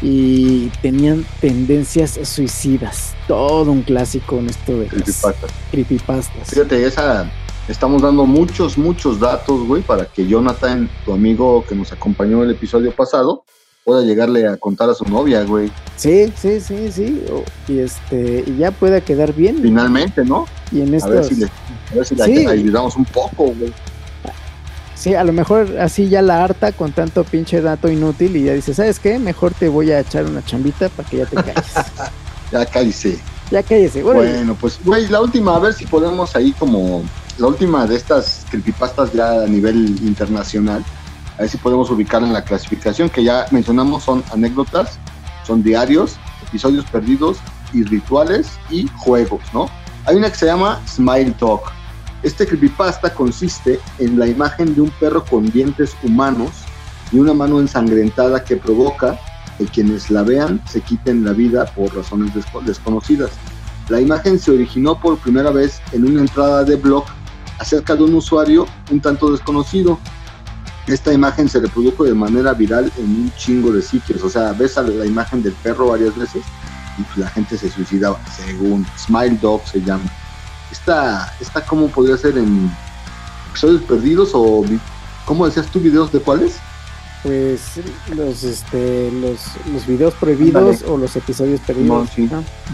y tenían tendencias suicidas. Todo un clásico en esto de creepypastas. creepypastas. Fíjate, esa Estamos dando muchos, muchos datos, güey, para que Jonathan, tu amigo que nos acompañó en el episodio pasado, pueda llegarle a contar a su novia, güey. Sí, sí, sí, sí. Y este, y ya pueda quedar bien. Finalmente, ¿no? Y en A ver si le, ayudamos un poco, güey. Sí, a lo mejor así ya la harta con tanto pinche dato inútil y ya dice, ¿sabes qué? Mejor te voy a echar una chambita para que ya te calles. ya cállese. Ya cállese. Bueno, bueno pues, güey, la última, a ver si podemos ahí como la última de estas creepypastas ya a nivel internacional, a ver si podemos ubicar en la clasificación que ya mencionamos, son anécdotas, son diarios, episodios perdidos y rituales y juegos, ¿no? Hay una que se llama Smile Talk. Este creepypasta consiste en la imagen de un perro con dientes humanos y una mano ensangrentada que provoca que quienes la vean se quiten la vida por razones desconocidas. La imagen se originó por primera vez en una entrada de blog acerca de un usuario un tanto desconocido. Esta imagen se reprodujo de manera viral en un chingo de sitios. O sea, ves a la imagen del perro varias veces y pues la gente se suicidaba, según Smile Dog se llama. Esta, esta ¿cómo podría ser en episodios perdidos o, ¿cómo decías tú, videos de cuáles? Pues los, este, los, los videos prohibidos o los episodios perdidos.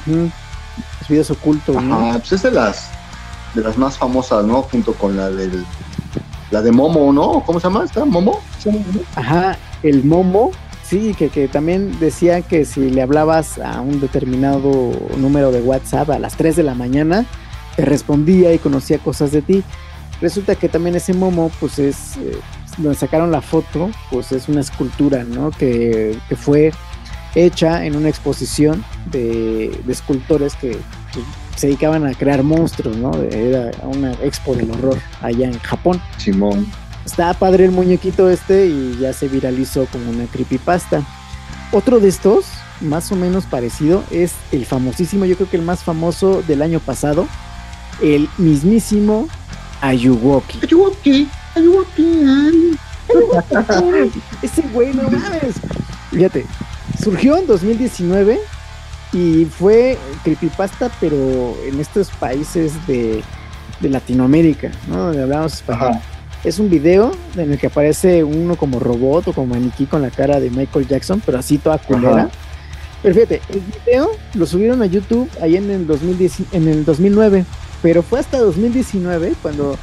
Los videos ocultos. Ajá, pues es de las de las más famosas, ¿no? Junto con la del la de Momo, ¿no? ¿Cómo se llama esta? ¿Momo? Ajá, el Momo, sí, que, que también decía que si le hablabas a un determinado número de WhatsApp a las 3 de la mañana, te respondía y conocía cosas de ti. Resulta que también ese Momo, pues es, eh, donde sacaron la foto, pues es una escultura, ¿no? Que, fue hecha en una exposición de, de escultores que pues, se dedicaban a crear monstruos, ¿no? Era una expo del horror allá en Japón. Simón. Está padre el muñequito este y ya se viralizó como una creepypasta. Otro de estos, más o menos parecido, es el famosísimo, yo creo que el más famoso del año pasado, el mismísimo Ayuwoki. Ayuwoki, Ayuwoki. Ese güey, no mames. Fíjate, surgió en 2019 y fue creepypasta, pero en estos países de, de Latinoamérica, ¿no? Donde hablamos español. Ajá. Es un video en el que aparece uno como robot o como maniquí con la cara de Michael Jackson, pero así toda culera. Ajá. Pero fíjate, el video lo subieron a YouTube ahí en el, 2010, en el 2009, pero fue hasta 2019 cuando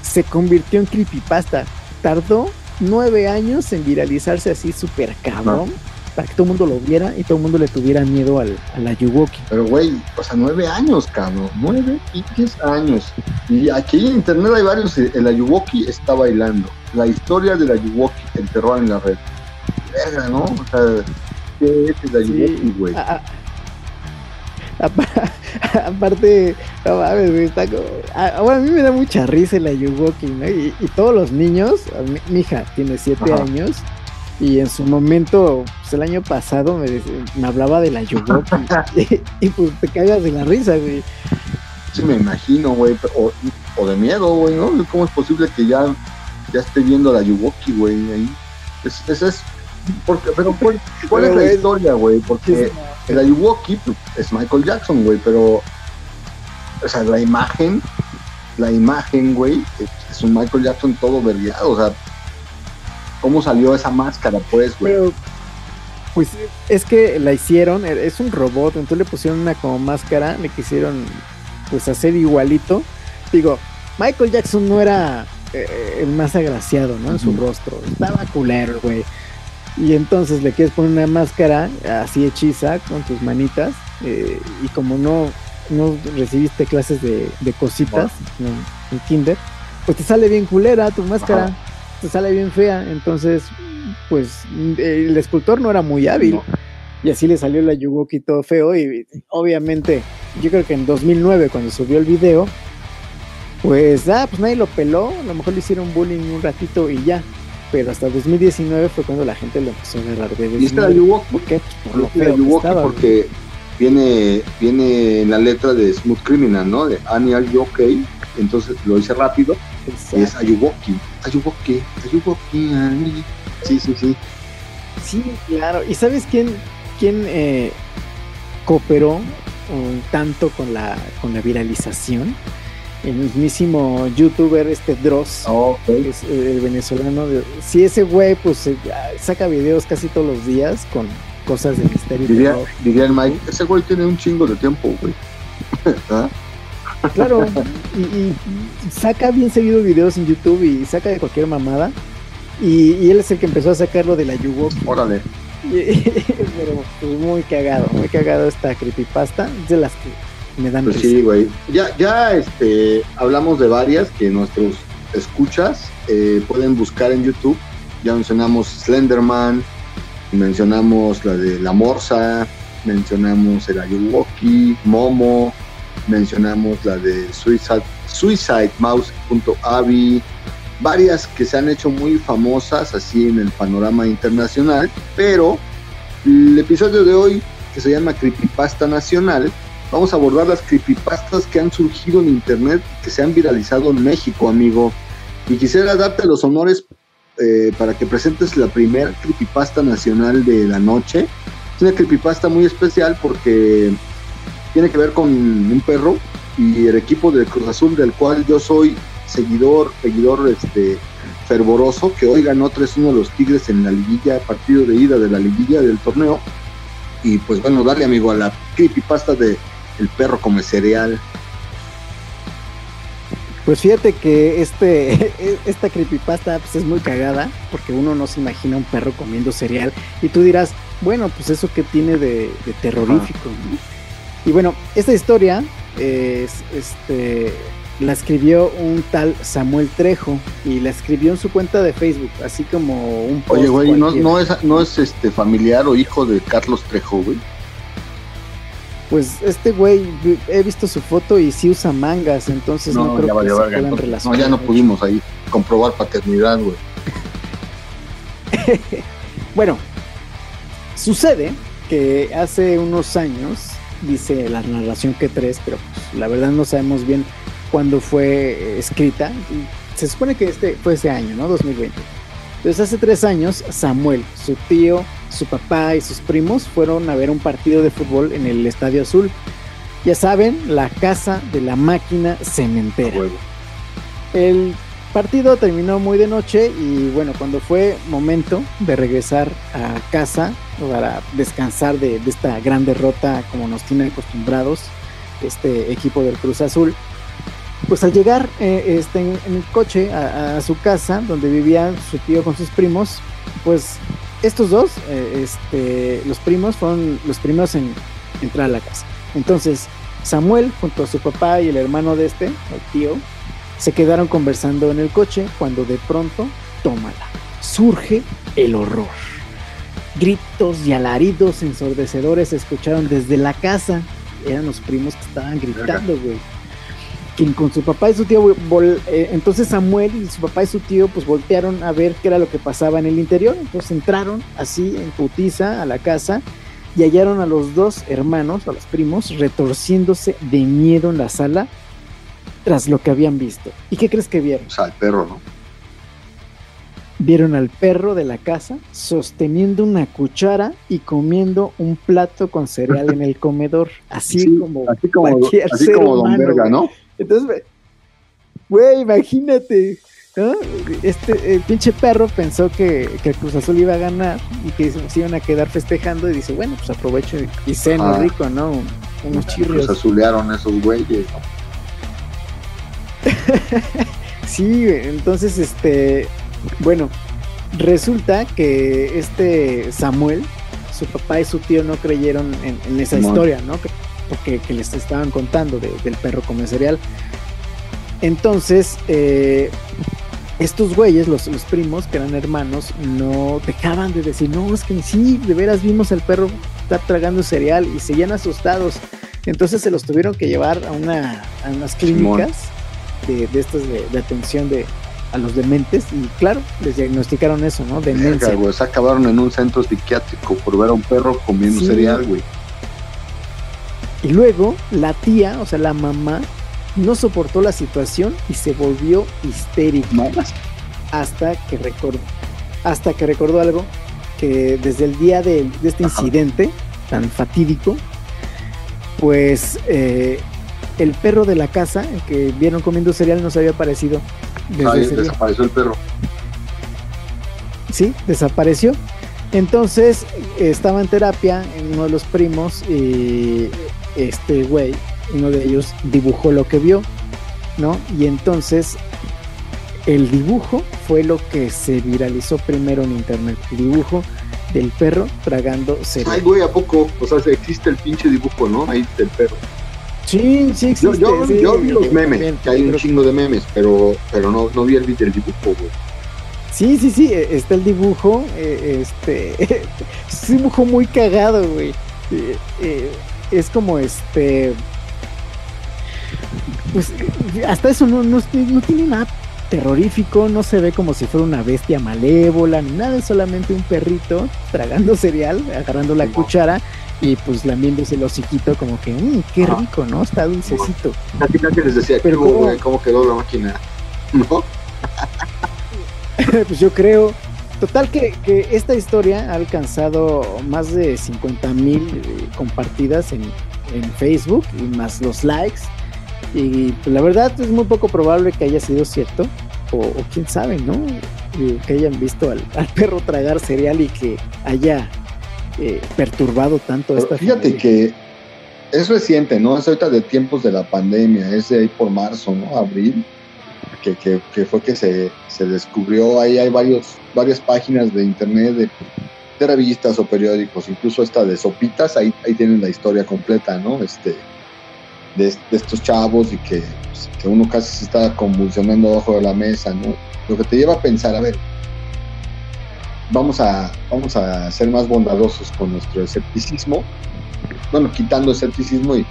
se convirtió en creepypasta. Tardó nueve años en viralizarse así súper cabrón, para que todo el mundo lo viera y todo el mundo le tuviera miedo al, al Ayuwoki. Pero, güey, o sea, nueve años, cabrón. Nueve pinches años. Y aquí en internet hay varios. El Ayuwoki está bailando. La historia del Ayuwoki, el terror en la red. Verga, ¿no? O sea, ¿qué es el Ayuwoki, güey? A- a- apa- Aparte, no mames, güey, está como... a- Bueno, a mí me da mucha risa el Ayuwoki, ¿no? Y, y todos los niños, a mi, mi hija tiene siete Ajá. años, y en su momento, pues el año pasado me, hablaba del Ayuwoki, y, y, pues te cagas de la risa, güey. Sí, me imagino, güey. O, o de miedo, güey, ¿no? ¿Cómo es posible que ya, ya esté viendo la Ayuwoki, güey, ahí? Es, esa es. Porque, pero, ¿cuál, cuál Pero, es la historia, güey? Porque el Ayuwoki pues, es Michael Jackson, güey, pero. O sea, la imagen. La imagen, güey, es, es un Michael Jackson todo vergueado. O sea, ¿cómo salió esa máscara, pues, güey? Pero, pues es que la hicieron, e- es un robot, entonces le pusieron una como máscara, le quisieron pues hacer igualito. Digo, Michael Jackson no era eh, el más agraciado, ¿no? En su rostro, estaba culero, güey. Y entonces le quieres poner una máscara así hechiza con tus manitas eh, y como no, no recibiste clases de, de cositas ¿no? en kinder, pues te sale bien culera tu máscara, Ajá. Sale bien fea, entonces pues el escultor no era muy hábil No. y así le salió la Yugoki todo feo y obviamente yo creo que en 2009 cuando subió el video pues ah pues nadie lo peló a lo mejor le hicieron bullying un ratito y ya pero hasta 2019 fue cuando la gente lo empezó a agarrar de Y este desmadre. Ayuwoki ¿Por qué? Pues por lo feo que Ayuwoki estaba, güey. porque viene, viene en la letra de Smooth Criminal, ¿no? De Annie, are you okay? Entonces lo hice rápido y es Ayuwoki. Ayuwoki, Ayuwoki, Annie. Sí, sí, sí. Sí, claro. ¿Y sabes quién, quién eh, cooperó un tanto con la, con la viralización? El mismísimo youtuber este Dross. Ok. que es eh, el venezolano. de- sí, ese güey pues eh, saca videos casi todos los días con cosas de misterio y Diría, terror. diría el Mike, ese güey tiene un chingo de tiempo, güey. ¿Ah? Claro, y, y saca bien seguido videos en YouTube y saca de cualquier mamada. Y, y él es el que empezó a sacarlo de la Yugo. Órale. Pero pues, muy cagado, muy cagado esta creepypasta. Es de las que me dan Pues sí, güey. Ya, ya este, hablamos de varias que nuestros escuchas eh, pueden buscar en YouTube. Ya mencionamos Slenderman, mencionamos la de La Morsa, mencionamos el Ayuwoki, Momo, mencionamos la de Suicide, SuicideMouse.avi, varias que se han hecho muy famosas así en el panorama internacional, pero el episodio de hoy, que se llama Creepypasta Nacional, vamos a abordar las creepypastas que han surgido en internet, que se han viralizado en México, amigo. Y quisiera darte los honores eh, para que presentes la primera creepypasta nacional de la noche. Es una creepypasta muy especial porque tiene que ver con un perro y el equipo del Cruz Azul, del cual yo soy seguidor, seguidor este, fervoroso, que hoy ganó 3-1 los Tigres en la liguilla, partido de ida de la liguilla del torneo. Y pues bueno, dale amigo a la creepypasta de El perro come cereal. Pues fíjate que este, esta creepypasta pues, es muy cagada, porque uno no se imagina un perro comiendo cereal. Y tú dirás, bueno, pues eso que tiene de, de terrorífico. ¿no? Y bueno, esta historia es, este, la escribió un tal Samuel Trejo y la escribió en su cuenta de Facebook, así como un post Oye, güey, ¿no, no es, no es este familiar o hijo de Carlos Trejo, güey? pues este güey, he visto su foto y sí usa mangas, entonces no, creo que se puedan relacionar. No, ya no pudimos ahí comprobar paternidad, güey. bueno, sucede que hace unos años, dice la narración que tres, pero pues, la verdad no sabemos bien cuándo fue escrita. Se supone que este fue ese año, ¿no? 2020. Entonces hace tres años, Samuel, su tío, su papá y sus primos fueron a ver un partido de fútbol en el Estadio Azul. Ya saben, la casa de la máquina cementera. El partido terminó muy de noche y bueno, cuando fue momento de regresar a casa para descansar de, esta gran derrota como nos tiene acostumbrados este equipo del Cruz Azul, pues al llegar eh, este, en, el coche a, su casa donde vivía su tío con sus primos, pues estos dos, eh, este, los primos, fueron los primeros en entrar a la casa. Entonces Samuel junto a su papá y el hermano de este, el tío, se quedaron conversando en el coche cuando de pronto, tómala, surge el horror. Gritos y alaridos ensordecedores se escucharon desde la casa. Eran los primos que estaban gritando, güey. Quien con su papá y su tío, eh, entonces Samuel y su papá y su tío, pues voltearon a ver qué era lo que pasaba en el interior. Entonces entraron así en putiza a la casa y hallaron a los dos hermanos, a los primos, retorciéndose de miedo en la sala tras lo que habían visto. ¿Y qué crees que vieron? O sea, el perro, ¿no? Vieron al perro de la casa sosteniendo una cuchara y comiendo un plato con cereal en el comedor, así como así como, cualquier así como Don Verga, ¿no? Entonces, güey, imagínate, ¿no? Este pinche perro pensó que, que, el Cruz Azul iba a ganar y que se iban a quedar festejando y dice, bueno, pues aprovecho y, ceno rico, ¿no? Unos chirrios. Cruz Azulearon esos güeyes, sí, entonces, este, bueno, resulta que este Samuel, su papá y su tío no creyeron en, esa historia, ¿no? Que, porque que les estaban contando del perro come cereal. Entonces, eh, estos güeyes, los, los, primos, que eran hermanos, no dejaban de decir, no, es que sí, de veras vimos al perro estar tragando cereal y seguían asustados. Entonces se los tuvieron que llevar a, una, a unas clínicas de, de estas de, atención de a los dementes y claro, les diagnosticaron eso, ¿no? Demencia. se acabaron en un centro psiquiátrico por ver a un perro comiendo cereal, güey. Y luego la tía, o sea, la mamá, no soportó la situación y se volvió histérica. Hasta que recordó, hasta que recordó algo que desde el día de, este incidente tan fatídico, pues eh, el perro de la casa, el que vieron comiendo cereal, no se había aparecido. desapareció el perro. Sí, desapareció. Entonces estaba en terapia en uno de los primos y este güey, uno de ellos dibujó lo que vio, ¿no? Y entonces el dibujo fue lo que se viralizó primero en internet. El dibujo del perro tragando cereal. Ay, güey, ¿a poco? O sea, existe el pinche dibujo, ¿no? Ahí del perro. Sí, sí existe. Yo, vi los memes, que hay un chingo de memes, pero, pero no, no vi el, el dibujo, güey. Sí, sí, sí, e, está el dibujo, e, este, es un dibujo muy cagado, güey. E, es como este, pues hasta eso no, no, no tiene nada terrorífico, no se ve como si fuera una bestia malévola ni nada, es solamente un perrito tragando cereal, agarrando la cuchara y pues lamiéndose el hociquito como que, mmm, qué rico, ¿no? Está dulcecito. Casi casi les decía, pero ¿cómo, ¿cómo quedó la máquina? ¿No? pues yo creo. Total que, que, esta historia ha alcanzado más de 50 mil eh, compartidas en, en, Facebook y más los likes. Y pues, la verdad es muy poco probable que haya sido cierto. O, o quién sabe, ¿no? que hayan visto al, al, perro tragar cereal y que haya eh, perturbado tanto esta Fíjate que es reciente, ¿no? Es ahorita de tiempos de la pandemia, es de ahí por marzo, ¿no? Abril, que, que, fue que se, se, descubrió, ahí hay varios, varias páginas de internet de, de, revistas o periódicos, incluso esta de Sopitas, ahí, ahí tienen la historia completa, ¿no? Este, de, de estos chavos y que, pues, que uno casi se está convulsionando abajo de la mesa, ¿no? Lo que te lleva a pensar, a ver, vamos a, vamos a ser más bondadosos con nuestro escepticismo bueno, quitando escepticismo y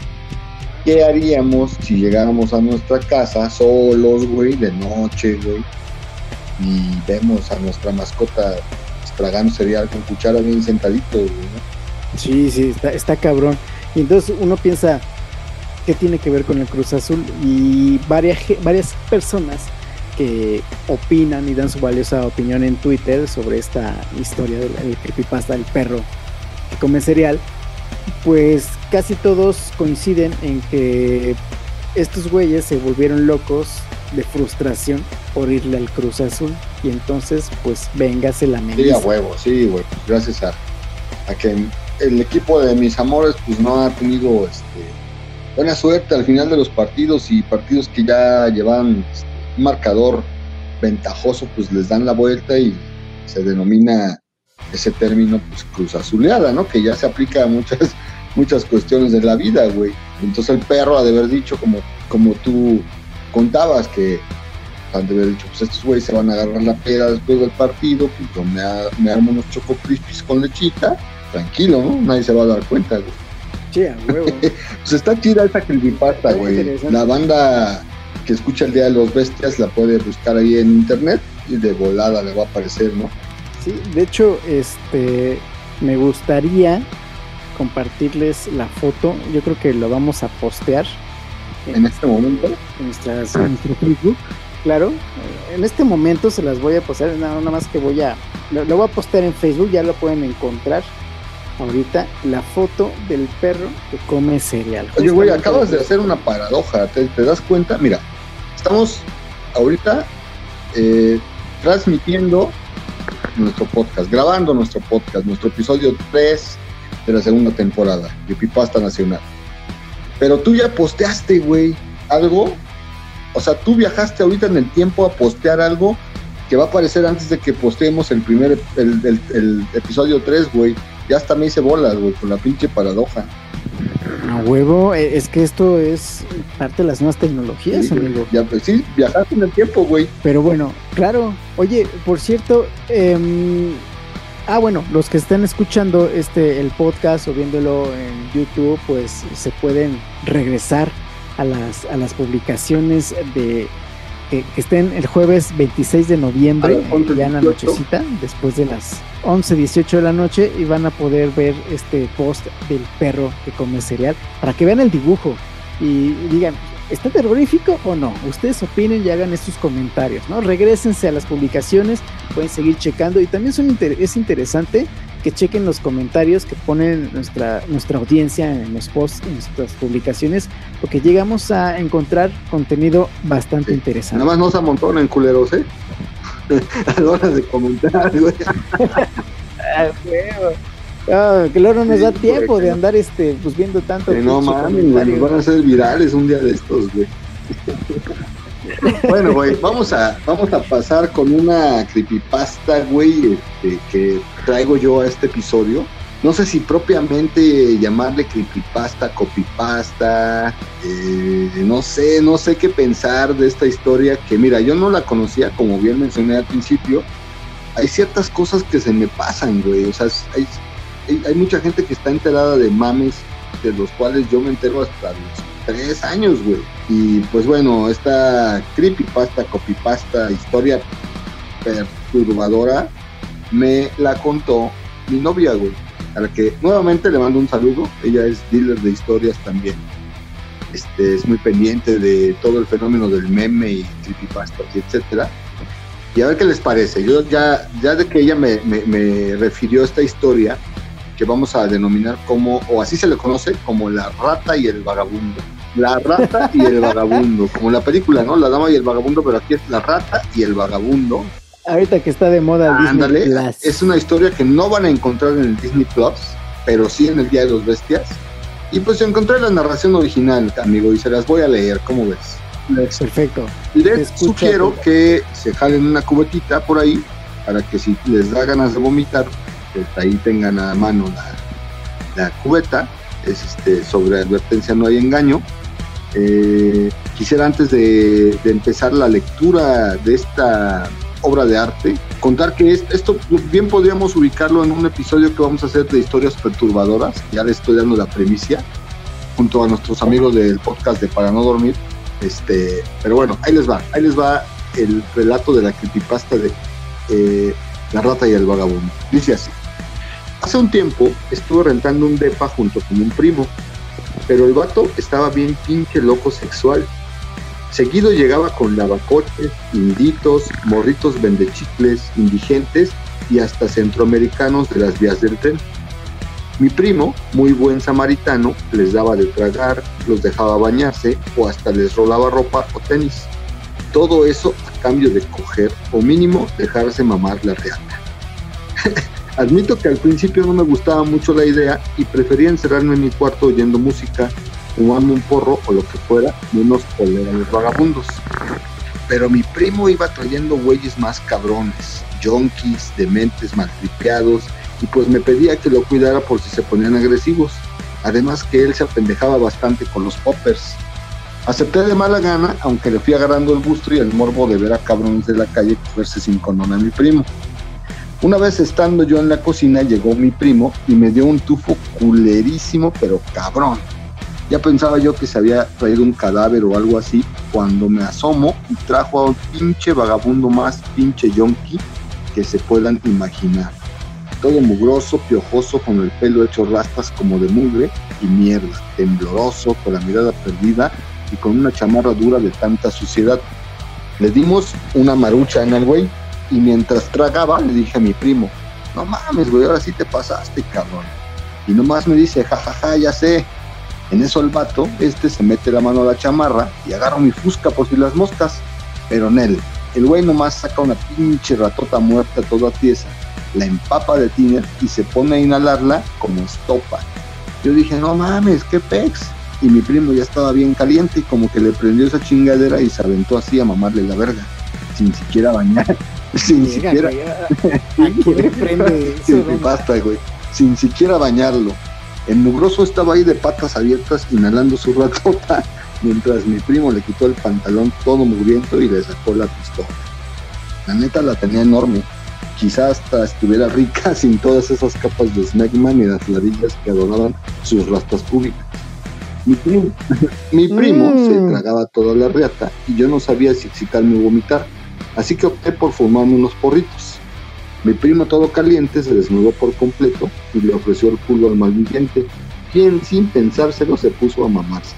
qué haríamos si llegáramos a nuestra casa solos, güey, de noche, güey, y vemos a nuestra mascota tragando cereal con cuchara bien sentadito, güey, ¿no? Sí, sí, está, está cabrón. Y entonces uno piensa, ¿qué tiene que ver con el Cruz Azul? Y varias, varias personas que opinan y dan su valiosa opinión en Twitter sobre esta historia del el creepypasta del perro que come cereal, pues casi todos coinciden en que estos güeyes se volvieron locos de frustración por irle al Cruz Azul. Y entonces pues véngase la Sí, a huevo, sí, güey, pues gracias a, a que el equipo de mis amores pues no ha tenido este, buena suerte al final de los partidos y partidos que ya llevan este, marcador ventajoso pues les dan la vuelta y se denomina ese término pues cruz azuleada, ¿no? Que ya se aplica a muchas muchas cuestiones de la vida, güey. Entonces el perro ha de haber dicho como como tú contabas que han de haber dicho, pues estos güeyes se van a agarrar la pera después del partido, pues yo me, me armo unos choco crispies con lechita, tranquilo, ¿no? Nadie se va a dar cuenta, güey. Sí, a huevo. Pues está chida esa creepypasta, güey. La banda que escucha el Día de los Bestias la puede buscar ahí en internet y de volada le va a aparecer, ¿no? Sí, de hecho, este me gustaría compartirles la foto. Yo creo que lo vamos a postear En este momento. en, nuestras, en nuestro Facebook. Claro, en este momento se las voy a postear. Nada, nada más que voy a. Lo, lo voy a postear en Facebook, ya lo pueden encontrar. Ahorita la foto del perro que come cereal. Oye, güey, acabas de hacer una paradoja, ¿te, te das cuenta? Mira, estamos ahorita eh, transmitiendo nuestro podcast, grabando nuestro podcast, nuestro episodio 3 de la segunda temporada, de Pipasta Nacional. Pero tú ya posteaste, güey, algo. O sea, tú viajaste ahorita en el tiempo a postear algo que va a aparecer antes de que posteemos el primer, el, el- el episodio 3, güey. Ya hasta me hice bolas, güey, con la pinche paradoja. A huevo, eh, es que esto es parte de las nuevas tecnologías, Sí, amigo. Ya, pues sí, viajaste en el tiempo, güey. Pero bueno, claro. Oye, por cierto, em, ah, bueno, los que estén escuchando este el podcast o viéndolo en YouTube, pues se pueden regresar a las a las publicaciones de que, que estén el jueves 26 de noviembre, A las 11, ya en la 18. nochecita, después de las 11, 18 de la noche, y van a poder ver este post del perro que come cereal para que vean el dibujo y digan, ¿está terrorífico o no? Ustedes opinen y hagan estos comentarios, ¿no? Regrésense a las publicaciones, pueden seguir checando y también son inter- es interesante que chequen los comentarios que ponen nuestra, nuestra audiencia en los posts, en nuestras publicaciones, porque llegamos a encontrar contenido bastante Sí. interesante. Nada más no se amontonen culeros, ¿eh? a la hora de comentar, güey. Ah, que luego no nos Sí, da tiempo correcto. de andar este, pues viendo tanto. Que no mames, nos van a hacer virales un día de estos, güey. bueno, güey, vamos a, vamos a pasar con una creepypasta, güey, este, que traigo yo a este episodio. No sé si propiamente llamarle creepypasta, copypasta, eh, no sé, no sé qué pensar de esta historia que, mira, yo no la conocía, como bien mencioné al principio. Hay ciertas cosas que se me pasan, güey, o sea, hay, hay, hay mucha gente que está enterada de mames de los cuales yo me entero hasta los tres años, güey. Y pues bueno, esta creepypasta, copypasta, historia perturbadora, me la contó mi novia, güey. A la que nuevamente le mando un saludo. Ella es dealer de historias también. Este, es muy pendiente de todo el fenómeno del meme y creepypasta y etcétera. Y a ver qué les parece. Yo ya, ya de que ella me refirió esta historia, que vamos a denominar como, o así se le conoce, como la rata y el vagabundo. La rata y el vagabundo, como la película, ¿no? La dama y el vagabundo, pero aquí es la rata y el vagabundo. Ahorita que está de moda Disney Ándale, Plus. es una historia que no van a encontrar en el Disney Plus, pero sí en el Día de los Bestias. Y pues encontré la narración original, amigo, y se las voy a leer, ¿cómo ves? Perfecto. Les escucho, sugiero que se jalen una cubetita por ahí para que si les da ganas de vomitar, ahí tengan a mano la, cubeta. Es este, sobre advertencia no hay engaño. Eh, quisiera antes de, empezar la lectura de esta obra de arte contar que esto bien podríamos ubicarlo en un episodio que vamos a hacer de historias perturbadoras. Ya le estoy dando la premicia junto a nuestros amigos del podcast de Para No Dormir. Este, pero bueno, ahí les va, ahí les va el relato de la creepypasta de eh, La rata y el vagabundo. Dice así. Hace un tiempo estuve rentando un depa junto con un primo, pero el vato estaba bien pinche loco sexual Seguido llegaba con lavacoches, inditos, morritos vendechicles, indigentes y hasta centroamericanos de las vías del tren. Mi primo, muy buen samaritano, les daba de tragar, los dejaba bañarse o hasta les rolaba ropa o tenis. Todo eso a cambio de coger o mínimo dejarse mamar la reata. Admito que al principio no me gustaba mucho la idea y prefería encerrarme en mi cuarto oyendo música fumando un porro o lo que fuera, menos oler a los vagabundos. Pero mi primo iba trayendo güeyes más cabrones, yonkis, dementes, maltripeados, y pues me pedía que lo cuidara por si se ponían agresivos. Además que él se apendejaba bastante con los poppers. Acepté de mala gana, aunque le fui agarrando el gusto y el morbo de ver a cabrones de la calle cogerse sin condón a mi primo. Una vez estando yo en la cocina, llegó mi primo y me dio un tufo culerísimo, pero cabrón ya pensaba yo que se había traído un cadáver o algo así, cuando me asomo y trajo a un pinche vagabundo más pinche yonki que se puedan imaginar. Todo mugroso, piojoso, con el pelo hecho rastas como de mugre y mierda, tembloroso, con la mirada perdida y con una chamarra dura de tanta suciedad. Le dimos una marucha en el güey y mientras tragaba le dije a mi primo, no mames, güey, ahora sí te pasaste, cabrón. Y nomás me dice, jajaja, ya sé, en eso el vato, este se mete la mano a la chamarra y agarra mi fusca por si las moscas. Pero en él, el güey nomás saca una pinche ratota muerta toda tiesa, la empapa de tiner y se pone a inhalarla como estopa. Yo dije, no mames, qué pex. Y mi primo ya estaba bien caliente y como que le prendió esa chingadera y se aventó así a mamarle la verga, sin siquiera bañar. sin siquiera. Sin güey. Sin siquiera bañarlo. El mugroso estaba ahí de patas abiertas inhalando su ratota, mientras mi primo le quitó el pantalón todo mugriento y le sacó la pistola. La neta la tenía enorme, quizás hasta estuviera rica sin todas esas capas de Snackman y las ladillas que adoraban sus rastas públicas. Mi primo, mi primo se mm. tragaba toda la riata y yo no sabía si excitarme o vomitar, así que opté por fumarme unos porritos. Mi primo todo caliente se desnudó por completo y le ofreció el culo al malviviente, quien sin pensárselo se puso a mamarse.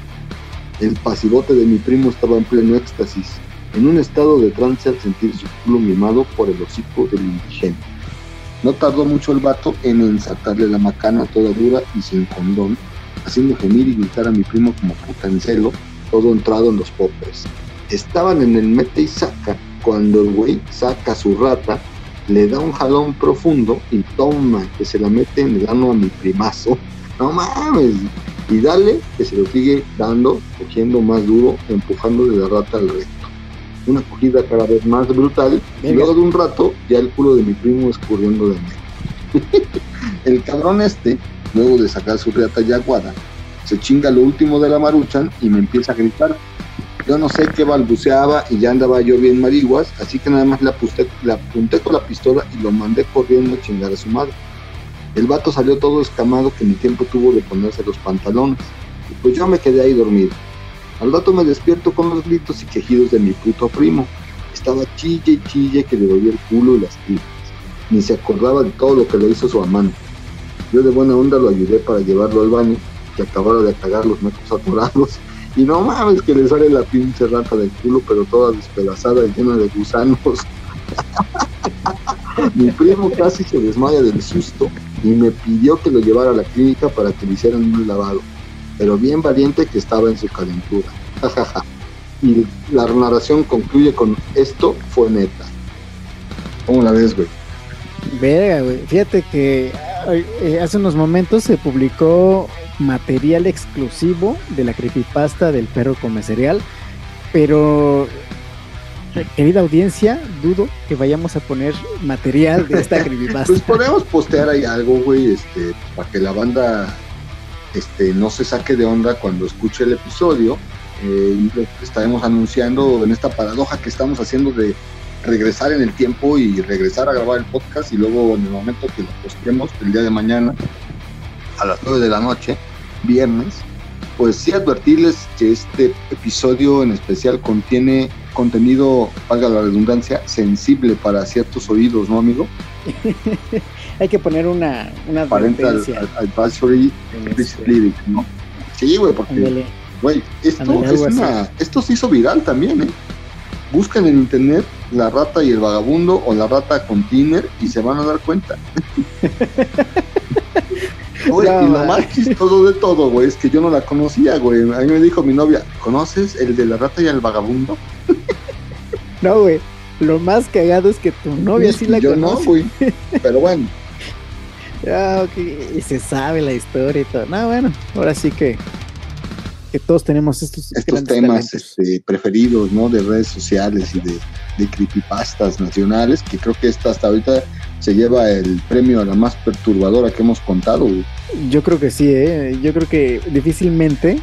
El pasivote de mi primo estaba en pleno éxtasis, en un estado de trance al sentir su culo mimado por el hocico del indigente. No tardó mucho el vato en ensatarle la macana toda dura y sin condón, haciendo gemir y gritar a mi primo como puta en celo, todo entrado en los popes. Estaban en el mete y saca cuando el güey saca su rata le da un jalón profundo y toma, que se la mete en el ano a mi primazo. No mames. Y dale, que se lo sigue dando, cogiendo más duro, empujando de la rata al recto. Una cogida cada vez más brutal. Y luego de un rato, ya el culo de mi primo escurriendo de mí. el cabrón este, luego de sacar su reata ya aguada, se chinga lo último de la maruchan y me empieza a gritar yo no sé qué balbuceaba y ya andaba yo bien mariguas, así que nada más le, apunté, con la pistola y lo mandé corriendo a chingar a su madre. El vato salió todo escamado que mi tiempo tuvo de ponerse los pantalones, y pues yo me quedé ahí dormido. Al rato me despierto con los gritos y quejidos de mi puto primo. Estaba chille y chille que le dolía el culo y las tripas. Ni se acordaba de todo lo que le hizo su amante. Yo de buena onda lo ayudé para llevarlo al baño, que acabara de apagar los metros atorados y no mames que le sale la pinche rata del culo, pero toda despedazada y llena de gusanos. Mi primo casi se desmaya del susto y me pidió que lo llevara a la clínica para que le hicieran un lavado, pero bien valiente que estaba en su calentura. y la narración concluye con esto fue neta. ¿Cómo la ves, güey? Verga, güey. Fíjate que eh, hace unos momentos se publicó material exclusivo de la creepypasta del perro come cereal, pero querida audiencia, dudo que vayamos a poner material de esta creepypasta. pues podemos postear ahí algo, güey, este, para que la banda este, no se saque de onda cuando escuche el episodio. Eh, estaremos anunciando en esta paradoja que estamos haciendo de regresar en el tiempo y regresar a grabar el podcast y luego en el momento que lo posteemos el día de mañana a las 9 de la noche, viernes, pues sí advertirles que este episodio en especial contiene contenido, valga la redundancia, sensible para ciertos oídos, ¿no, amigo? Hay que poner una, una Parental advertencia. advisory en explicit este- lyrics, ¿no? Sí, güey, porque. Güey, esto, es una, esto se hizo viral también, ¿eh? Buscan en internet la rata y el vagabundo o la rata con Tiner y se van a dar cuenta. Güey, No, y lo más chistoso de todo, güey, es que yo no la conocía, güey. A mí me dijo mi novia, ¿conoces el de la rata y el vagabundo? No, güey. Lo más cagado es que tu novia sí la yo conoce. no, güey. Pero bueno, Ah, ok, Y se sabe la historia y todo. No, bueno, ahora sí que, que todos tenemos estos, estos temas este, preferidos, ¿no? De redes sociales y de, de creepypastas nacionales, que creo que esta hasta ahorita se lleva el premio a la más perturbadora que hemos contado, güey. Yo creo que sí, ¿eh? Yo creo que difícilmente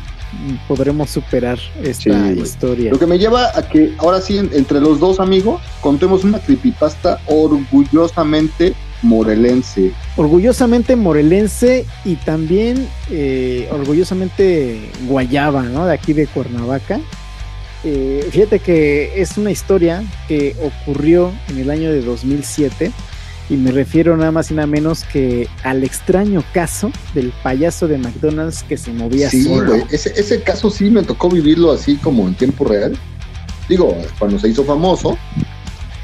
podremos superar esta Sí, historia. Lo que me lleva a que ahora sí, en- entre los dos amigos, contemos una creepypasta orgullosamente morelense. Orgullosamente morelense y también eh, orgullosamente guayaba, ¿no? De aquí de Cuernavaca. Eh, fíjate que es una historia que ocurrió en el año de 2007 y me refiero nada más y nada menos que al extraño caso del payaso de McDonald's que se movía Sí, solo. güey. Ese, ese caso sí me tocó vivirlo así como en tiempo real. Digo, cuando se hizo famoso,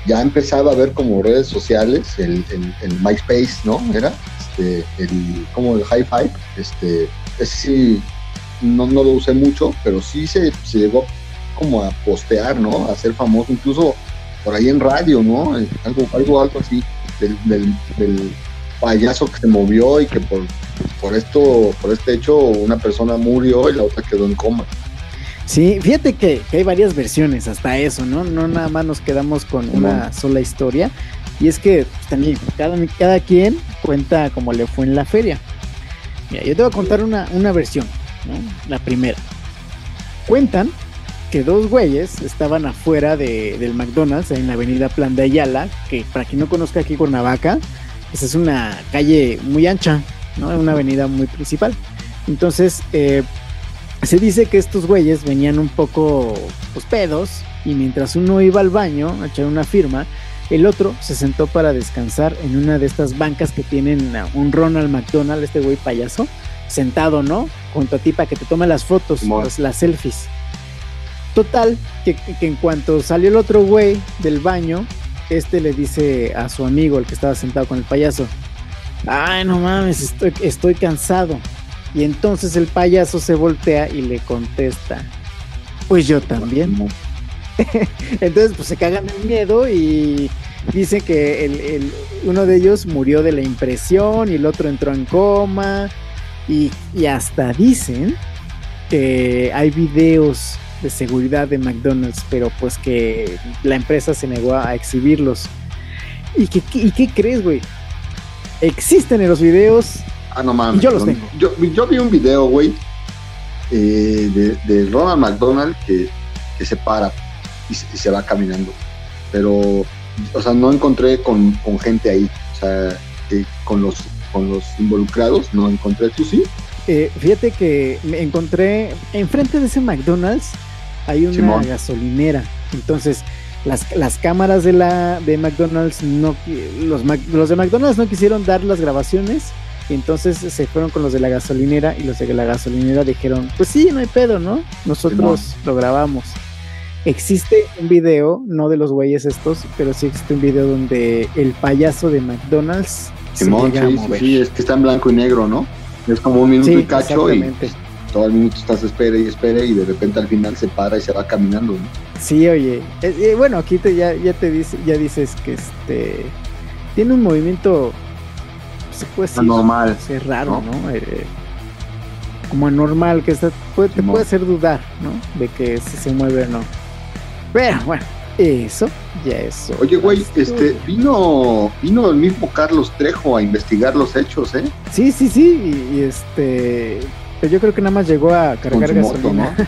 ya empezaba a ver como redes sociales, el, el, el MySpace, ¿no? Era este, el, como el High Five. Este, ese sí, no, no lo usé mucho, pero sí se, se llegó como a postear, ¿no? A ser famoso, incluso por ahí en radio, ¿no? Algo, algo, algo así, del, del, del payaso que se movió y que por, por esto, por este hecho, una persona murió y la otra quedó en coma. Sí, fíjate que, que hay varias versiones hasta eso, ¿no? No nada más nos quedamos con una sola historia. Y es que también cada, cada quien cuenta como le fue en la feria. Mira, yo te voy a contar una, una versión, ¿no? La primera. Cuentan que dos güeyes estaban afuera de- del McDonald's en la avenida Plan de Ayala, que para quien no conozca aquí Cuernavaca, pues es una calle muy ancha, ¿no? Una avenida muy principal. Entonces, eh, se dice que estos güeyes venían un poco pues, pedos y mientras uno iba al baño a echar una firma, el otro se sentó para descansar en una de estas bancas que tienen un Ronald McDonald, este güey payaso, sentado, ¿no? Junto a ti para que te tome las fotos, pues, las selfies. Total, que, que en cuanto salió el otro güey del baño, este le dice a su amigo, el que estaba sentado con el payaso, ay, no mames, estoy, estoy cansado. Y entonces el payaso se voltea y le contesta, pues yo también. Entonces pues se cagan de miedo y dice que el, el- uno de ellos murió de la impresión y el otro entró en coma y, y hasta dicen que hay videos de seguridad de McDonald's, pero pues que la empresa se negó a exhibirlos. ¿Y qué, qué- y qué crees, güey? Existen en los videos Ah, no mames. Yo los tengo. Yo, yo vi un video, güey, eh, de, de Ronald McDonald que, que se para y se, y se va caminando. Pero, o sea, no encontré con, con gente ahí. O sea, que con los con los involucrados, no encontré. ¿Tú sí? Eh, fíjate que me encontré enfrente de ese McDonald's hay una Simón. gasolinera. Entonces, las, las cámaras de la de McDonald's no los, los de McDonald's no quisieron dar las grabaciones. Y entonces se fueron con los de la gasolinera y los de la gasolinera dijeron, pues sí, no hay pedo, ¿no? Nosotros lo grabamos. Existe un video, no de los güeyes estos, pero sí existe un video donde el payaso de McDonald's Simón, sí, sí, sí, es que está en blanco y negro, ¿no? Es como un minuto y cacho y. todo el minuto estás espere y espere y de repente al final se para y se va caminando, ¿no? Sí, oye. Eh, bueno, aquí te, ya, ya te dice, ya dices que este tiene un movimiento, se puede decir, Anormal. es raro, ¿no? ¿no? Eh, como anormal, que está, puede, te puede hacer dudar, ¿no? De que si se mueve o no. Pero bueno, eso ya es. Oye, güey, este, vino, vino el mismo Carlos Trejo a investigar los hechos, ¿eh? Sí, sí, sí. Y, y este. Pero yo creo que nada más llegó a cargar gasolina. ¿no?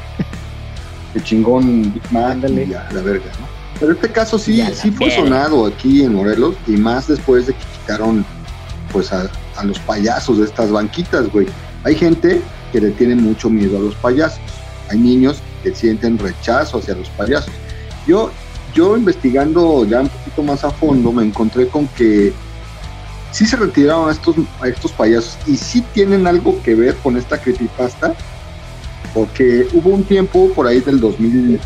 El chingón Big Mac Ándale. y a la verga, ¿no? Pero este caso sí, sí fue sonado aquí en Morelos y más después de que quitaron pues a, a los payasos de estas banquitas, güey. Hay gente que le tiene mucho miedo a los payasos. Hay niños que sienten rechazo hacia los payasos. Yo, yo investigando ya un poquito más a fondo me encontré con que sí se retiraron a estos, estos payasos y sí tienen algo que ver con esta creepypasta, porque hubo un tiempo por ahí del 2000,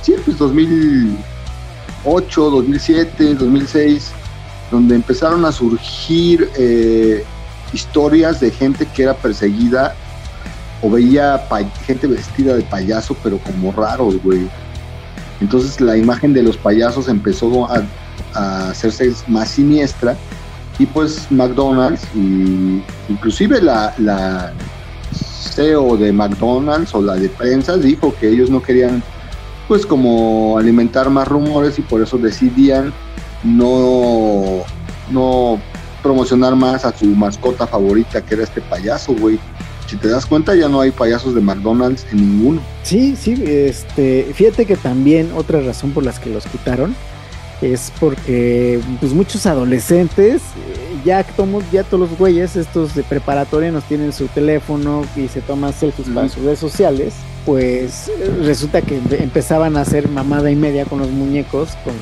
sí, pues 2008, 2007, 2006, donde empezaron a surgir eh, historias de gente que era perseguida o veía gente vestida de payaso, pero como raros, güey. Entonces la imagen de los payasos empezó a hacerse más siniestra y pues McDonald's y inclusive la, CEO de McDonald's o la de prensa dijo que ellos no querían pues como alimentar más rumores y por eso decidían no, no promocionar más a su mascota favorita que era este payaso, güey. Si te das cuenta ya no hay payasos de McDonald's en ninguno. Sí, sí, este, fíjate que también otra razón por las que los quitaron es porque pues muchos adolescentes eh, ya tomos ya todos los güeyes estos de preparatoria nos tienen su teléfono y se toman selfies para sus redes sociales pues resulta que empezaban a hacer mamada y media con los muñecos con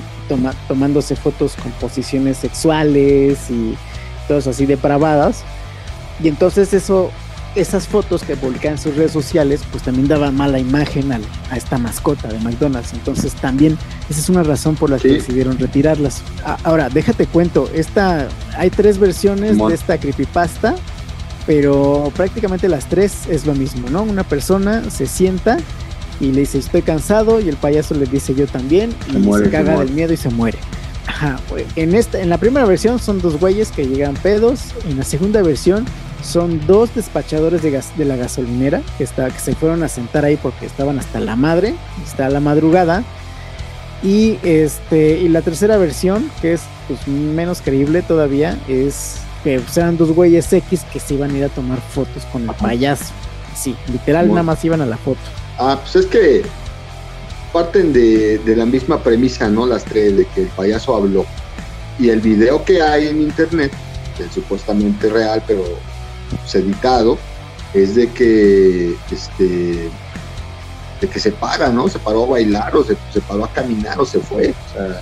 tomándose fotos con posiciones sexuales y todas así depravadas. Y entonces eso esas fotos que publican en sus redes sociales, pues también daban mala imagen a esta mascota de McDonald's. Entonces también esa es una razón por la que decidieron retirarlas. ahora, déjate cuento, esta, hay tres versiones de esta creepypasta, pero prácticamente las tres es lo mismo, ¿no? Una persona se sienta y le dice estoy cansado y el payaso le dice yo también y se caga del miedo y se muere. Ajá, en, esta, en la primera versión son dos güeyes que llegan pedos, en la segunda versión son dos despachadores de, gas, de la gasolinera que, está, que se fueron a sentar ahí porque estaban hasta la madre, está la madrugada. Y, este, y la tercera versión, que es pues, menos creíble todavía, es que eran dos güeyes X que se iban a ir a tomar fotos con el payaso. Sí, literal, nada más iban a la foto. Ah, pues es que parten de, de la misma premisa, ¿no? Las tres, de que el payaso habló. Y el video que hay en internet, que es supuestamente real, pero editado, es de que este de que se para, ¿no? Se paró a bailar o se, paró a caminar o se fue. O sea,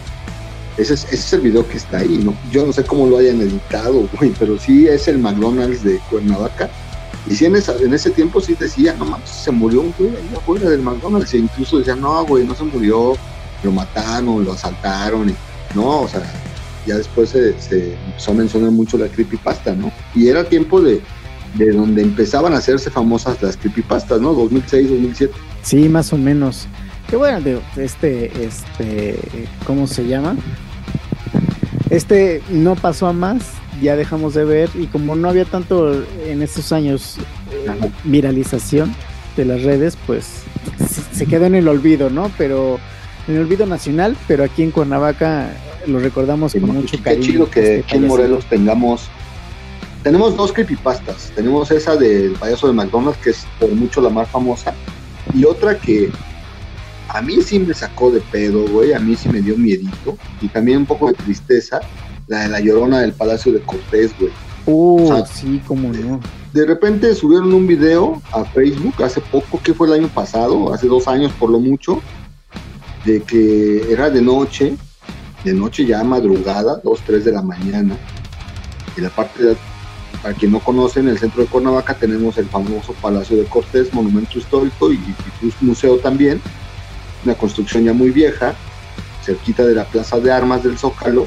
ese es, ese es el video que está ahí, ¿no? Yo no sé cómo lo hayan editado, güey, pero sí es el McDonald's de Cuernavaca. Y sí, en, en ese tiempo sí decía, no mames, se murió un güey ahí afuera del McDonald's. E incluso decía, no, güey, no se murió, lo mataron, lo asaltaron. Y, no, o sea, ya después se, se empezó a mencionar mucho la creepypasta, ¿no? Y era tiempo de, de donde empezaban a hacerse famosas las creepypastas, ¿no? 2006, 2007. Sí, más o menos. Qué bueno, este, este, ¿cómo se llama? Este no pasó a más, ya dejamos de ver y como no había tanto en estos años eh, viralización de las redes, pues se quedó en el olvido, ¿no? Pero en el olvido nacional, pero aquí en Cuernavaca lo recordamos con mucho cariño. Qué chido que aquí en Morelos tengamos tenemos dos creepypastas. Tenemos esa del payaso de McDonald's, que es por mucho la más famosa, y otra que a mí sí me sacó de pedo, güey, a mí sí me dio miedito, y también un poco de tristeza, la de la llorona del Palacio de Cortés, güey. Uh, sí, cómo no. De repente subieron un video a Facebook hace poco, que fue el año pasado, hace dos años por lo mucho, de que era de noche, de noche ya madrugada, dos, tres de la mañana, y la parte de para quien no conoce, en el centro de Cuernavaca tenemos el famoso Palacio de Cortés, monumento histórico y, y, museo también, una construcción ya muy vieja, cerquita de la Plaza de Armas del Zócalo,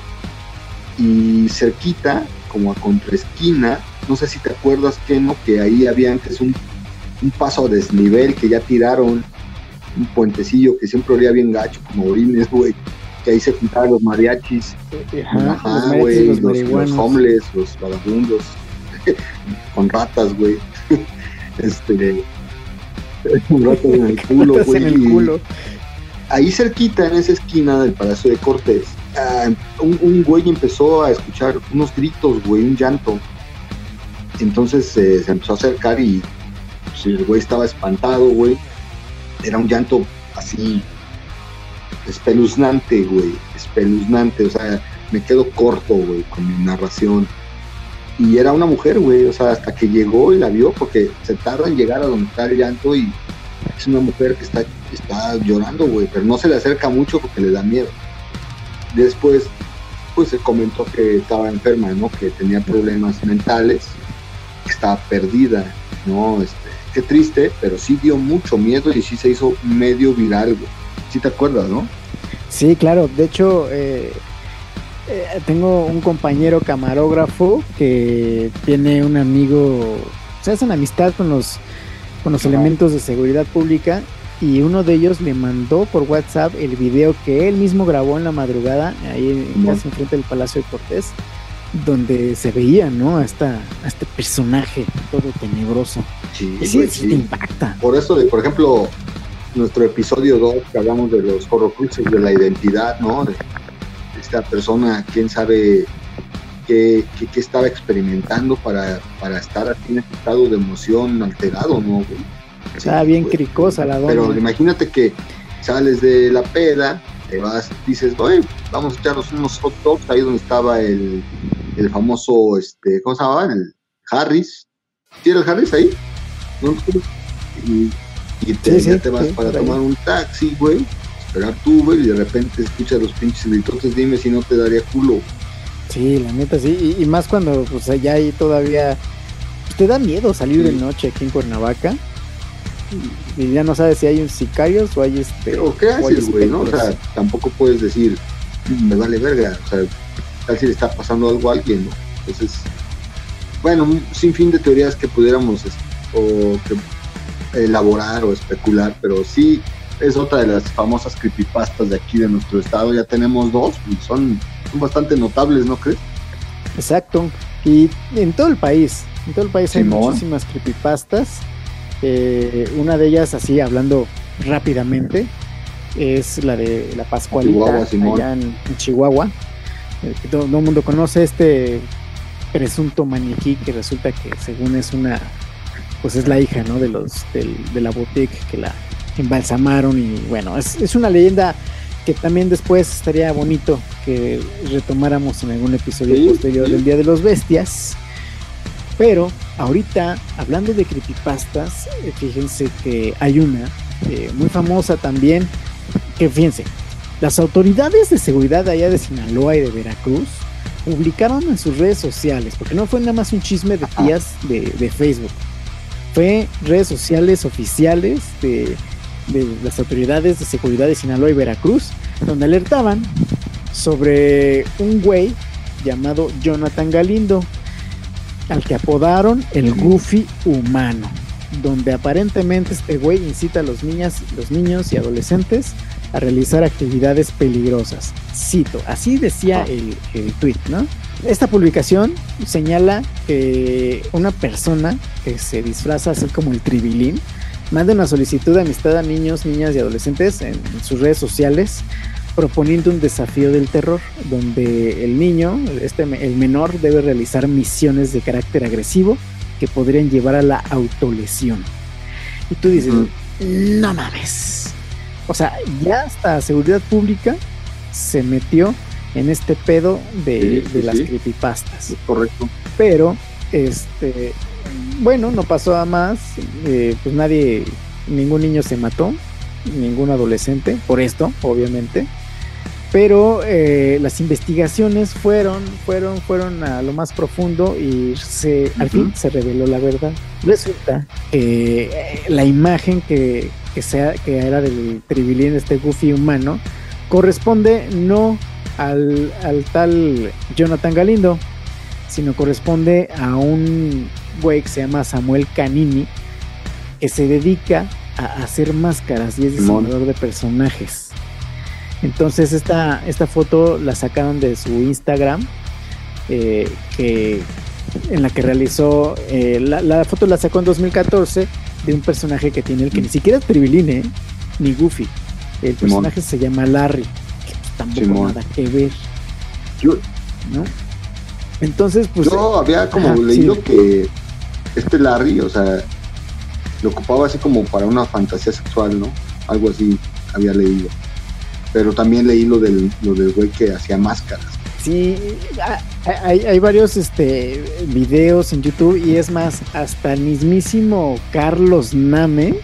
y cerquita, como a contraesquina, no sé si te acuerdas, que no, que ahí había antes un, un paso a desnivel que ya tiraron, un puentecillo que siempre olía bien gacho, como orines, güey que ahí se juntaban los mariachis, Ajá, los, los, homeless, los vagabundos, con ratas, güey. Este. ratas en el culo, güey. Ahí cerquita, en esa esquina del Palacio de Cortés, ah, un, güey empezó a escuchar unos gritos, güey, un llanto. Entonces eh, se empezó a acercar y pues, el güey estaba espantado, güey. Era un llanto así espeluznante, güey, espeluznante, o sea, me quedo corto, güey, con mi narración. Y era una mujer, güey, o sea, hasta que llegó y la vio, porque se tarda en llegar a donde está el llanto y es una mujer que está, está llorando, güey, pero no se le acerca mucho porque le da miedo. Después, pues se comentó que estaba enferma, ¿no? Que tenía problemas mentales, que estaba perdida, ¿no? Este, qué triste, pero sí dio mucho miedo y sí se hizo medio viral, güey. ¿Sí te acuerdas, no? Sí, claro. De hecho, eh, eh, tengo un compañero camarógrafo que tiene un amigo, se hacen amistad con los, con los elementos de seguridad pública y uno de ellos le mandó por WhatsApp el video que él mismo grabó en la madrugada, ahí casi enfrente del Palacio de Cortés, donde se veía, ¿no? A, esta, a este personaje todo tenebroso. Sí, Y sí, güey, sí te impacta. Por eso, de, por ejemplo, nuestro episodio 2, que hablamos de los horrocruxes de la identidad, ¿no? De esta persona, quién sabe qué, qué- qué estaba experimentando para, para estar así en este estado de emoción alterado, ¿no? güey? Estaba bien güey. cricosa la Pero imagínate que sales de la peda, te vas, dices, oye, vamos a echarnos unos hot dogs ahí donde estaba el, el famoso, este, ¿cómo se llamaba? El Harris. ¿Sí era el Harris ahí? ¿No? Y, y te, Sí, sí, ya te vas sí, para tomar un taxi, güey, esperar tu Uber y de repente escuchas los pinches gritotes, dime si no te daría culo. Sí, la neta sí. Y, y más cuando pues allá ahí todavía pues, te da miedo salir de noche aquí en Cuernavaca. Y, ya no sabes si hay un sicarios o hay este. Pero, ¿qué o hay haces, güey, no? O sea, tampoco puedes decir, "Mm, me vale verga, o sea, tal si le está pasando algo a alguien, ¿no? Entonces, bueno, un sinfín de teorías que pudiéramos o que elaborar o especular, pero sí es otra de las famosas creepypastas de aquí de nuestro estado. Ya tenemos dos y son, son bastante notables, ¿no crees? Exacto. Y en todo el país, en todo el país hay muchísimas creepypastas. Eh, una de ellas, así hablando rápidamente, es la de la Pascualita Chihuahua, allá en, en Chihuahua. Eh, que todo, todo el mundo conoce este presunto maniquí que resulta que según es una, pues es la hija, ¿no? De los del- de la boutique que la embalsamaron y bueno, es, es una leyenda que también después estaría bonito que retomáramos en algún episodio Sí, posterior sí. del Día de los Bestias. Pero ahorita, hablando de creepypastas, eh, fíjense que hay una eh, muy famosa también, que fíjense, las autoridades de seguridad allá de Sinaloa y de Veracruz publicaron en sus redes sociales, porque no fue nada más un chisme de tías de, de Facebook, fue redes sociales oficiales de, de las autoridades de seguridad de Sinaloa y Veracruz, donde alertaban sobre un güey llamado Jonathan Galindo, al que apodaron el Goofy humano, donde aparentemente este güey incita a los, niñas, los niños y adolescentes a realizar actividades peligrosas. Cito, así decía el, el tweet, ¿no? Esta publicación señala que una persona que se disfraza así como el tribilín manda una solicitud de amistad a niños, niñas y adolescentes en, en sus redes sociales proponiendo un desafío del terror donde el niño, este, el menor debe realizar misiones de carácter agresivo que podrían llevar a la autolesión. Y tú dices, no mames. O sea, ya hasta seguridad pública se metió en este pedo de, Sí, de sí, las sí. creepypastas correcto. pero este bueno no pasó a más eh, pues nadie ningún niño se mató ningún adolescente por esto obviamente pero eh, las investigaciones fueron fueron fueron a lo más profundo y se al Ujú. fin se reveló la verdad resulta que eh, la imagen que que sea que era del tribilín este goofy humano corresponde no al, al tal Jonathan Galindo sino corresponde a un güey que se llama Samuel Canini, que se dedica a hacer máscaras y es diseñador de personajes. Entonces esta, esta foto la sacaron de su Instagram, eh, que, en la que realizó, eh, la, la foto la sacó en 2014 de un personaje que tiene el que ni siquiera es Triviline, ¿eh? ni Goofy. El Simón. personaje se llama Larry, que tampoco Simón. nada que ver, Yo, ¿no? Entonces, pues... yo había como Ajá, leído sí. que este Larry, o sea, lo ocupaba así como para una fantasía sexual, ¿no? Algo así había leído. Pero también leí lo del, lo del güey que hacía máscaras. Sí, hay, hay, varios este, videos en YouTube y es más, hasta el mismísimo Carlos Name,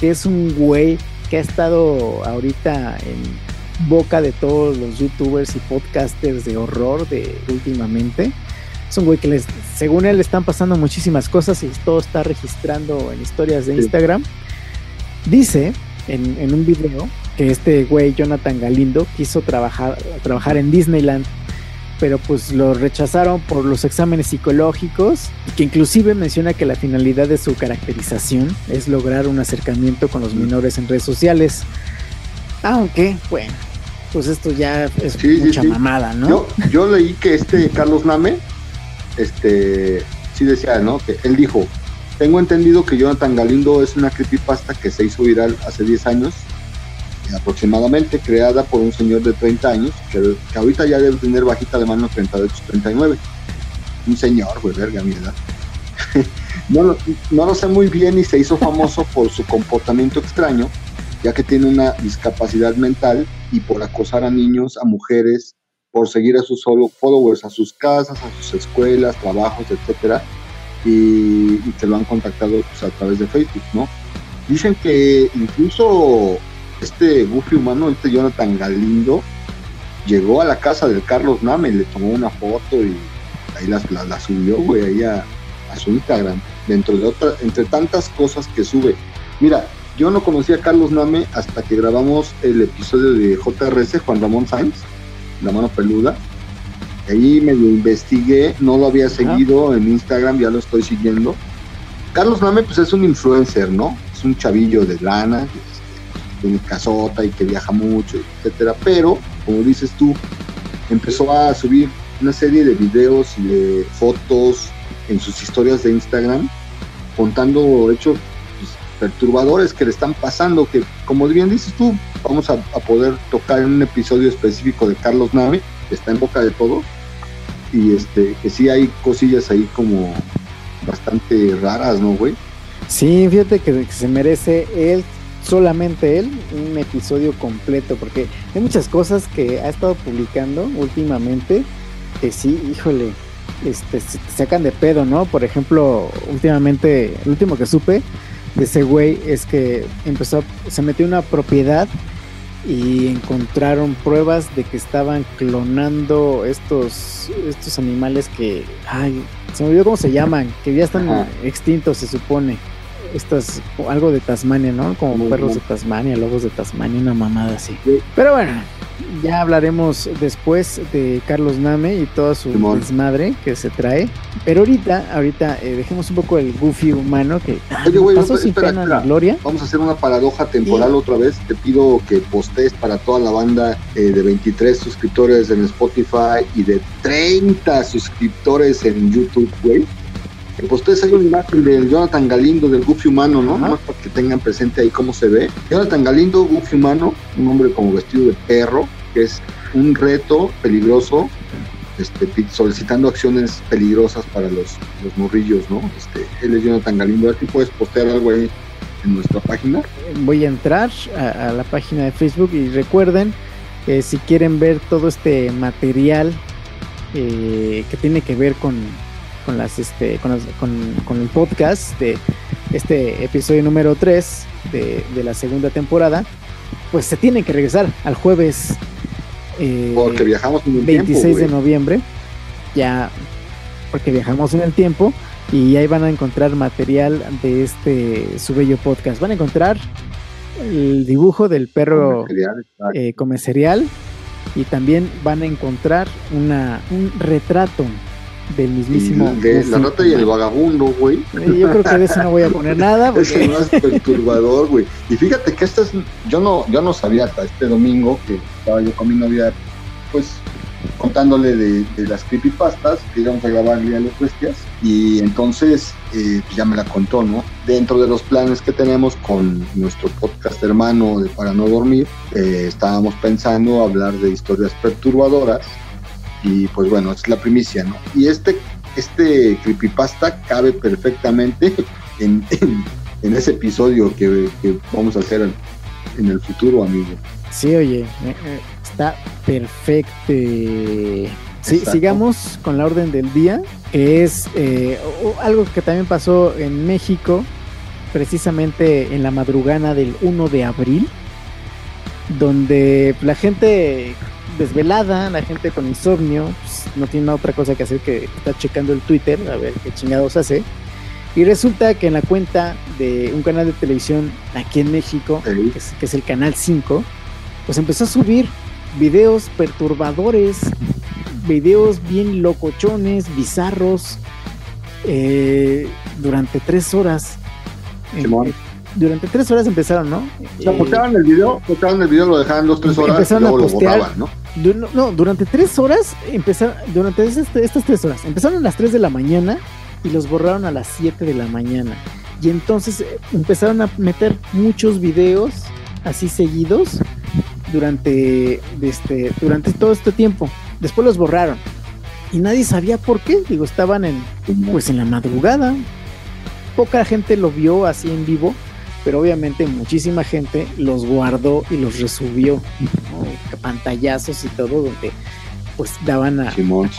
que es un güey que ha estado ahorita en boca de todos los youtubers y podcasters de horror de últimamente. Es un güey que les, según él, le están pasando muchísimas cosas y todo está registrando en historias de Instagram. Dice en, en un video que este güey, Jonathan Galindo, quiso trabajar, trabajar en Disneyland pero pues lo rechazaron por los exámenes psicológicos, que inclusive menciona que la finalidad de su caracterización es lograr un acercamiento con los menores en redes sociales. Aunque, bueno, pues esto ya es mucha mamada, ¿no? Yo, leí que este Carlos Name, este, sí decía, ¿no? Que él dijo, tengo entendido que Jonathan Galindo es una creepypasta que se hizo viral hace 10 años aproximadamente, creada por un señor de 30 años, que, ahorita ya debe tener bajita de mano 38, 39. Un señor, güey, verga, mi edad. no, no lo sé muy bien y se hizo famoso por su comportamiento extraño, ya que tiene una discapacidad mental y por acosar a niños, a mujeres, por seguir a sus solo followers a sus casas, a sus escuelas, trabajos, etcétera, y, y te lo han contactado pues, a través de Facebook, ¿no? Dicen que incluso este Goofy humano, este Jonathan Galindo, llegó a la casa del Carlos Name, le tomó una foto y ahí la, la, subió, güey, ahí a, su Instagram, dentro de otra, entre tantas cosas que sube. Mira, yo no conocía a Carlos Name hasta que grabamos el episodio de JRS, Juan Ramón Sainz, La Mano Peluda. Ahí me lo investigué, no lo había seguido en Instagram, ya lo estoy siguiendo. Carlos Name, pues es un influencer, ¿no? Es un chavillo de lana, tiene casota y que viaja mucho, etcétera. Pero, como dices tú, empezó a subir una serie de videos y de fotos en sus historias de Instagram, contando hechos pues, perturbadores que le están pasando, que como bien dices tú, vamos a, poder tocar en un episodio específico de Carlos Nave, que está en boca de todos, y este, que sí hay cosillas ahí como bastante raras, ¿no, güey? Sí, fíjate que, se merece él solamente él un episodio completo, porque hay muchas cosas que ha estado publicando últimamente que sí, híjole, este, se sacan de pedo, ¿no? Por ejemplo, últimamente, el último que supe de ese güey es que empezó, se metió una propiedad y encontraron pruebas de que estaban clonando estos, estos animales que, ay, se me olvidó cómo se llaman, que ya están extintos, se supone estas, algo de Tasmania, ¿no? Como perros de Tasmania, lobos de Tasmania, una mamada así. Pero bueno, ya hablaremos después de Carlos Name y toda su desmadre que se trae. Pero ahorita, ahorita eh, dejemos un poco el goofy humano que pasó sin pena gloria. Vamos a hacer una paradoja temporal otra vez. Te pido que postees para toda la banda eh, de 23 suscriptores en Spotify y de 30 suscriptores en YouTube, güey pues ustedes hay una imagen del Jonathan Galindo, del Goofy humano, ¿no? Más para que tengan presente ahí cómo se ve. Jonathan Galindo, Goofy humano, un hombre como vestido de perro, que es un reto peligroso, este, solicitando acciones peligrosas para los, los morrillos, ¿no? Este, él es Jonathan Galindo. Aquí puedes postear algo ahí en nuestra página. Voy a entrar a, la página de Facebook y recuerden que si quieren ver todo este material eh, que tiene que ver con con las este con, con, el podcast de este episodio número 3 de, la segunda temporada, pues se tiene que regresar al jueves eh, porque viajamos en el 26 de noviembre, ya porque viajamos en el tiempo y ahí van a encontrar material de este su bello podcast. Van a encontrar el dibujo del perro come cereal, eh, y también van a encontrar una, un retrato del mismísimo. de la rata y el vagabundo, güey. Yo creo que de eso no voy a poner nada. Porque... Es más perturbador, güey. Y fíjate que esto es. Yo no, yo no sabía hasta este domingo que estaba yo con mi novia, pues contándole de, las creepypastas que íbamos a grabar el Día de las Bestias. Y entonces eh, pues ya me la contó, ¿no? Dentro de los planes que tenemos con nuestro podcast hermano de Para No Dormir, eh, estábamos pensando hablar de historias perturbadoras y pues bueno, es la primicia, ¿no? Y este, este creepypasta cabe perfectamente en, en, ese episodio que, vamos a hacer en el futuro, amigo. Sí, oye, eh, eh, está perfecto. Sí, sigamos con la orden del día, que es eh, algo que también pasó en México, precisamente en la madrugada del 1 de abril, donde la gente desvelada, la gente con insomnio, pues, no tiene otra cosa que hacer que estar checando el Twitter, a ver qué chingados hace. Y resulta que en la cuenta de un canal de televisión aquí en México, que, es, el canal 5, pues empezó a subir videos perturbadores, videos bien locochones, bizarros, eh, durante tres horas. Eh, durante tres horas empezaron, ¿no? O sea, el video, el video, lo dejaban dos, tres horas y luego lo borraban, ¿no? No, durante tres horas empezaron, durante estas tres horas, empezaron a las tres de la mañana y los borraron a las siete de la mañana. Y entonces eh, empezaron a meter muchos videos así seguidos durante, este, durante todo este tiempo. Después los borraron. Y nadie sabía por qué. Digo, estaban en, pues en la madrugada. Poca gente lo vio así en vivo pero obviamente muchísima gente los guardó y los resubió, pantallazos y todo, donde pues daban a, Simón,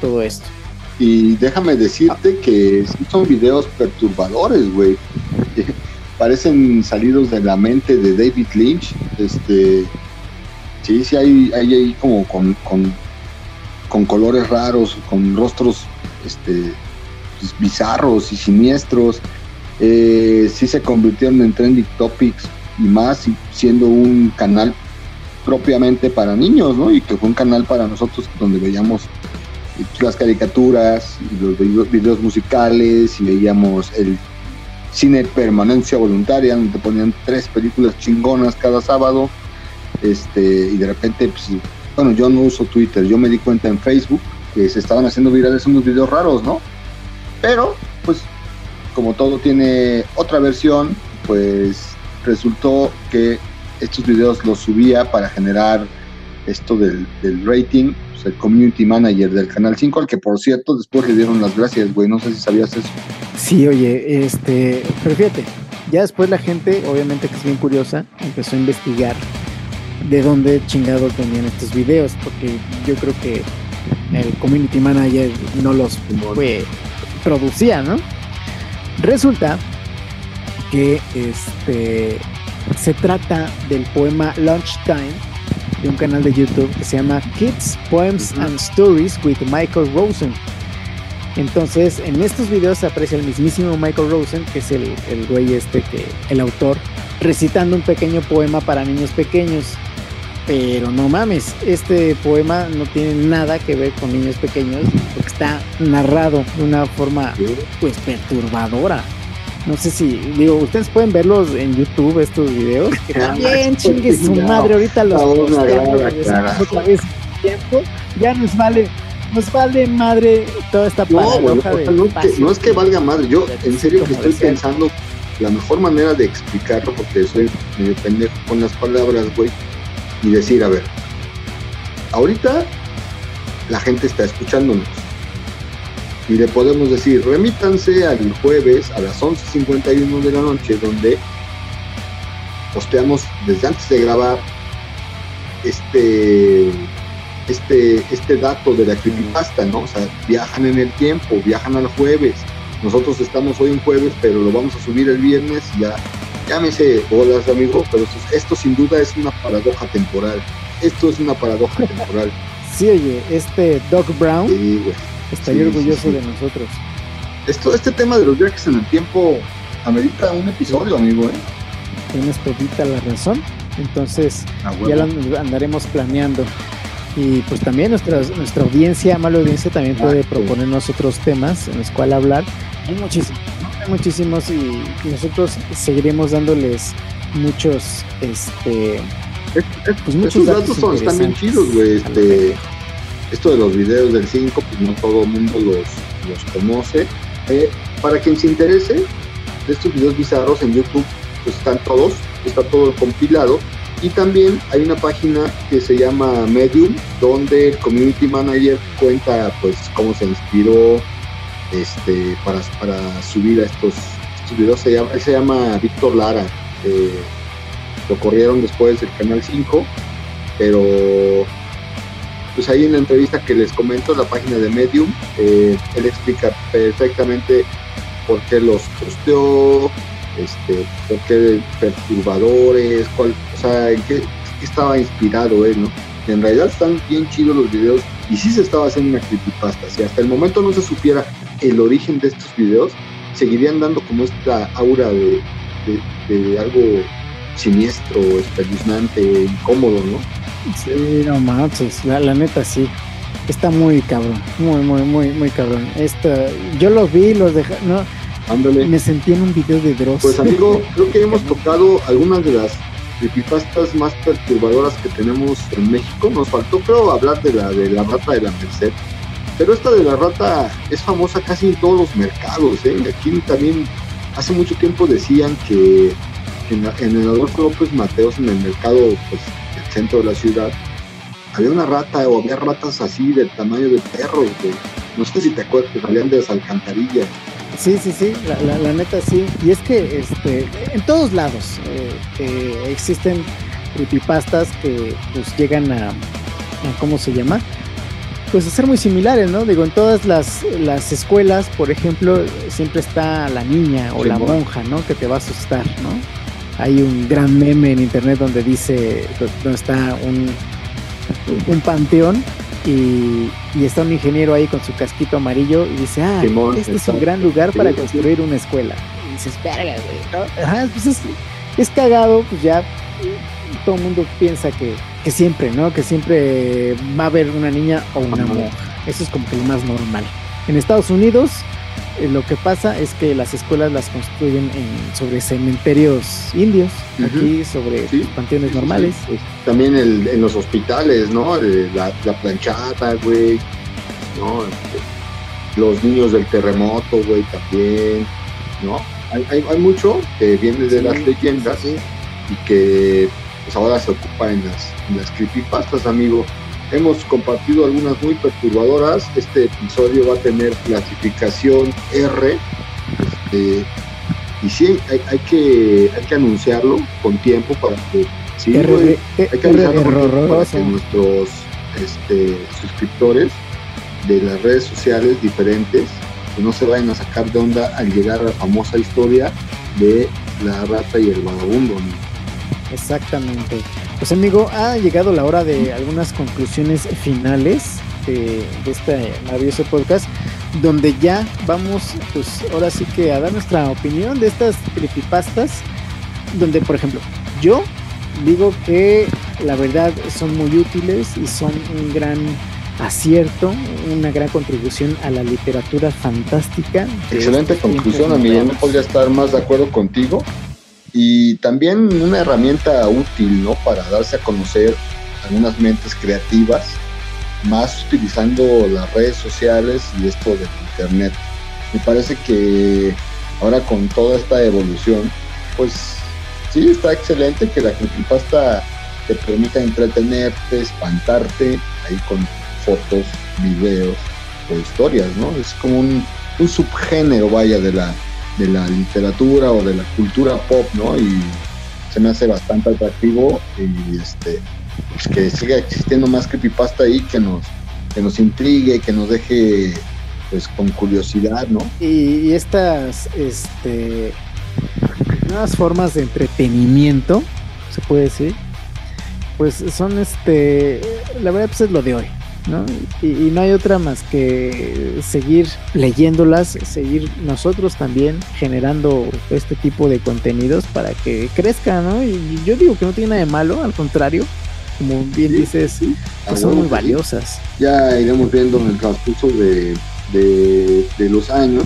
todo esto. Y déjame decirte que son videos perturbadores, güey. Parecen salidos de la mente de David Lynch. Este, sí, sí, hay, hay ahí como con, con, con colores raros, con rostros este, pues, bizarros y siniestros eh, sí se convirtieron en trending topics y más siendo un canal propiamente para niños, ¿no? Y que fue un canal para nosotros donde veíamos eh, las caricaturas, y los videos, musicales y veíamos el cine permanencia voluntaria, donde ponían tres películas chingonas cada sábado. Este, y de repente, pues, bueno, yo no uso Twitter, yo me di cuenta en Facebook que se estaban haciendo virales unos videos raros, ¿no? Pero, como todo tiene otra versión, pues resultó que estos videos los subía para generar esto del, rating, pues el community manager del Canal 5, al que por cierto después le dieron las gracias, güey, no sé si sabías eso. Sí, oye, este, pero fíjate, ya después la gente, obviamente que es bien curiosa, empezó a investigar de dónde chingados venían estos videos, porque yo creo que el community manager no los producía, ¿no? Resulta que este se trata del poema Lunchtime de un canal de YouTube que se llama Kids Poems and Stories with Michael Rosen. Entonces, en estos videos se aprecia el mismísimo Michael Rosen, que es el, el güey este que, el autor, recitando un pequeño poema para niños pequeños. Pero no mames, este poema no tiene nada que ver con niños pequeños, porque está narrado de una forma pues perturbadora. No sé si, digo, ustedes pueden verlos en YouTube, estos videos, que también chingue su madre, ahorita los tiempo, ya nos vale, nos vale madre toda esta no, no, no, es que valga madre, yo en serio que estoy pensando la mejor manera de explicarlo, porque soy medio pendejo con las palabras, güey, y decir, a ver, ahorita la gente está escuchándonos. Y le podemos decir, remítanse al jueves a las 11.51 de la noche, donde posteamos desde antes de grabar este, este, este dato de la creepypasta, ¿no? O sea, viajan en el tiempo, viajan al jueves. Nosotros estamos hoy en jueves, pero lo vamos a subir el viernes y ya llámese bolas, amigo, pero esto, sin duda es una paradoja temporal. Esto es una paradoja temporal. Sí, oye, este Doc Brown estaría orgulloso de nosotros. Esto, este tema de los viajes en el tiempo amerita un episodio, amigo, ¿eh? Tienes todita la razón. Entonces, ah, ya lo andaremos planeando. Y pues también nuestra, nuestra audiencia, mala audiencia, también puede proponernos otros temas en los cuales hablar. Hay muchísimos muchísimos y, nosotros seguiremos dándoles muchos, este, pues muchos datos, son, están bien chidos, güey. Este, esto de los videos del 5, pues no todo el mundo los, los conoce. Eh, para quien se interese de estos videos bizarros en YouTube, pues están todos, está todo compilado. Y también hay una página que se llama Medium, donde el community manager cuenta pues cómo se inspiró, este, para, subir a estos, videos. Se llama, él se llama Víctor Lara. Eh, lo corrieron después del Canal 5, pero pues ahí en la entrevista que les comento, la página de Medium, eh, él explica perfectamente por qué los posteó, este, por qué perturbadores, cuál, o sea, en qué, estaba inspirado él, ¿no? en realidad están bien chidos los videos y sí se estaba haciendo una creepypasta. Si hasta el momento no se supiera el origen de estos videos, seguirían dando como esta aura de, de, algo siniestro, espeluznante, incómodo, ¿no? Sí, no manches, la, la neta sí. Está muy cabrón, muy, muy, muy, muy cabrón. Esta, yo los vi, los dejé, no, Ándale. me sentí en un video de Dross. Pues amigo, creo que hemos tocado algunas de las creepypastas más perturbadoras que tenemos en México. Nos faltó, creo, hablar de la de la rata de la Merced. Pero esta de la rata es famosa casi en todos los mercados. ¿eh? Aquí también hace mucho tiempo decían que en, el Adolfo López Mateos, en el mercado pues, del centro de la ciudad, había una rata o había ratas así del tamaño de perros. No sé si te acuerdas que salían de las alcantarillas. Sí, sí, sí, la, neta sí. Y es que este, en todos lados eh, existen creepypastas que pues llegan a, ¿cómo se llama? Pues ser muy similares, ¿no? Digo, en todas las, las escuelas, por ejemplo, siempre está la niña o la monja, ¿no? Que te va a asustar, ¿no? Hay un gran meme en internet donde dice, donde está un, un panteón y, está un ingeniero ahí con su casquito amarillo y dice, ah, este es un gran lugar para construir una escuela. Y dices, verga, güey, pues es, cagado, pues ya todo el mundo piensa que, que siempre, ¿no? Que siempre va a haber una niña o una monja. Eso es como que lo más normal. En Estados Unidos eh, lo que pasa es que las escuelas las construyen en, sobre cementerios indios, aquí sobre panteones normales. También en los hospitales, ¿no? La, planchata, güey, ¿no? Los niños del terremoto, güey, también, ¿no? Hay, hay, mucho que viene de las leyendas y que pues ahora se ocupa en las, en las creepypastas, amigo. Hemos compartido algunas muy perturbadoras. Este episodio va a tener clasificación R. Este, y sí, hay, que, hay que anunciarlo con tiempo para que, sí, hay que anunciarlo para que nuestros este, suscriptores de las redes sociales diferentes no se vayan a sacar de onda al llegar a la famosa historia de la rata y el vagabundo. Exactamente. Pues amigo, ha llegado la hora de algunas conclusiones finales de, este maravilloso podcast, donde ya vamos, pues ahora sí que a dar nuestra opinión de estas creepypastas, donde por ejemplo, yo digo que la verdad son muy útiles y son un gran acierto, una gran contribución a la literatura fantástica. Excelente conclusión, amigo. No podría estar más de acuerdo contigo y también una herramienta útil, ¿no? Para darse a conocer algunas mentes creativas, más utilizando las redes sociales y esto del internet. Me parece que ahora con toda esta evolución, pues sí está excelente que la creepypasta te permita entretenerte, espantarte, ahí con fotos, videos o historias, ¿no? Es como un, un subgénero, vaya, de la, de la literatura o de la cultura pop, ¿no? Y se me hace bastante atractivo y este pues que siga existiendo más creepypasta ahí que nos que nos intrigue, que nos deje pues con curiosidad, ¿no? Y, estas este nuevas formas de entretenimiento, se puede decir, pues son este la verdad pues es lo de hoy. ¿No? Y, no hay otra más que seguir leyéndolas, seguir nosotros también generando este tipo de contenidos para que crezca, ¿no? Y yo digo que no tiene nada de malo, al contrario, como bien dices, pues son muy valiosas. Ya iremos viendo en el transcurso de, de, los años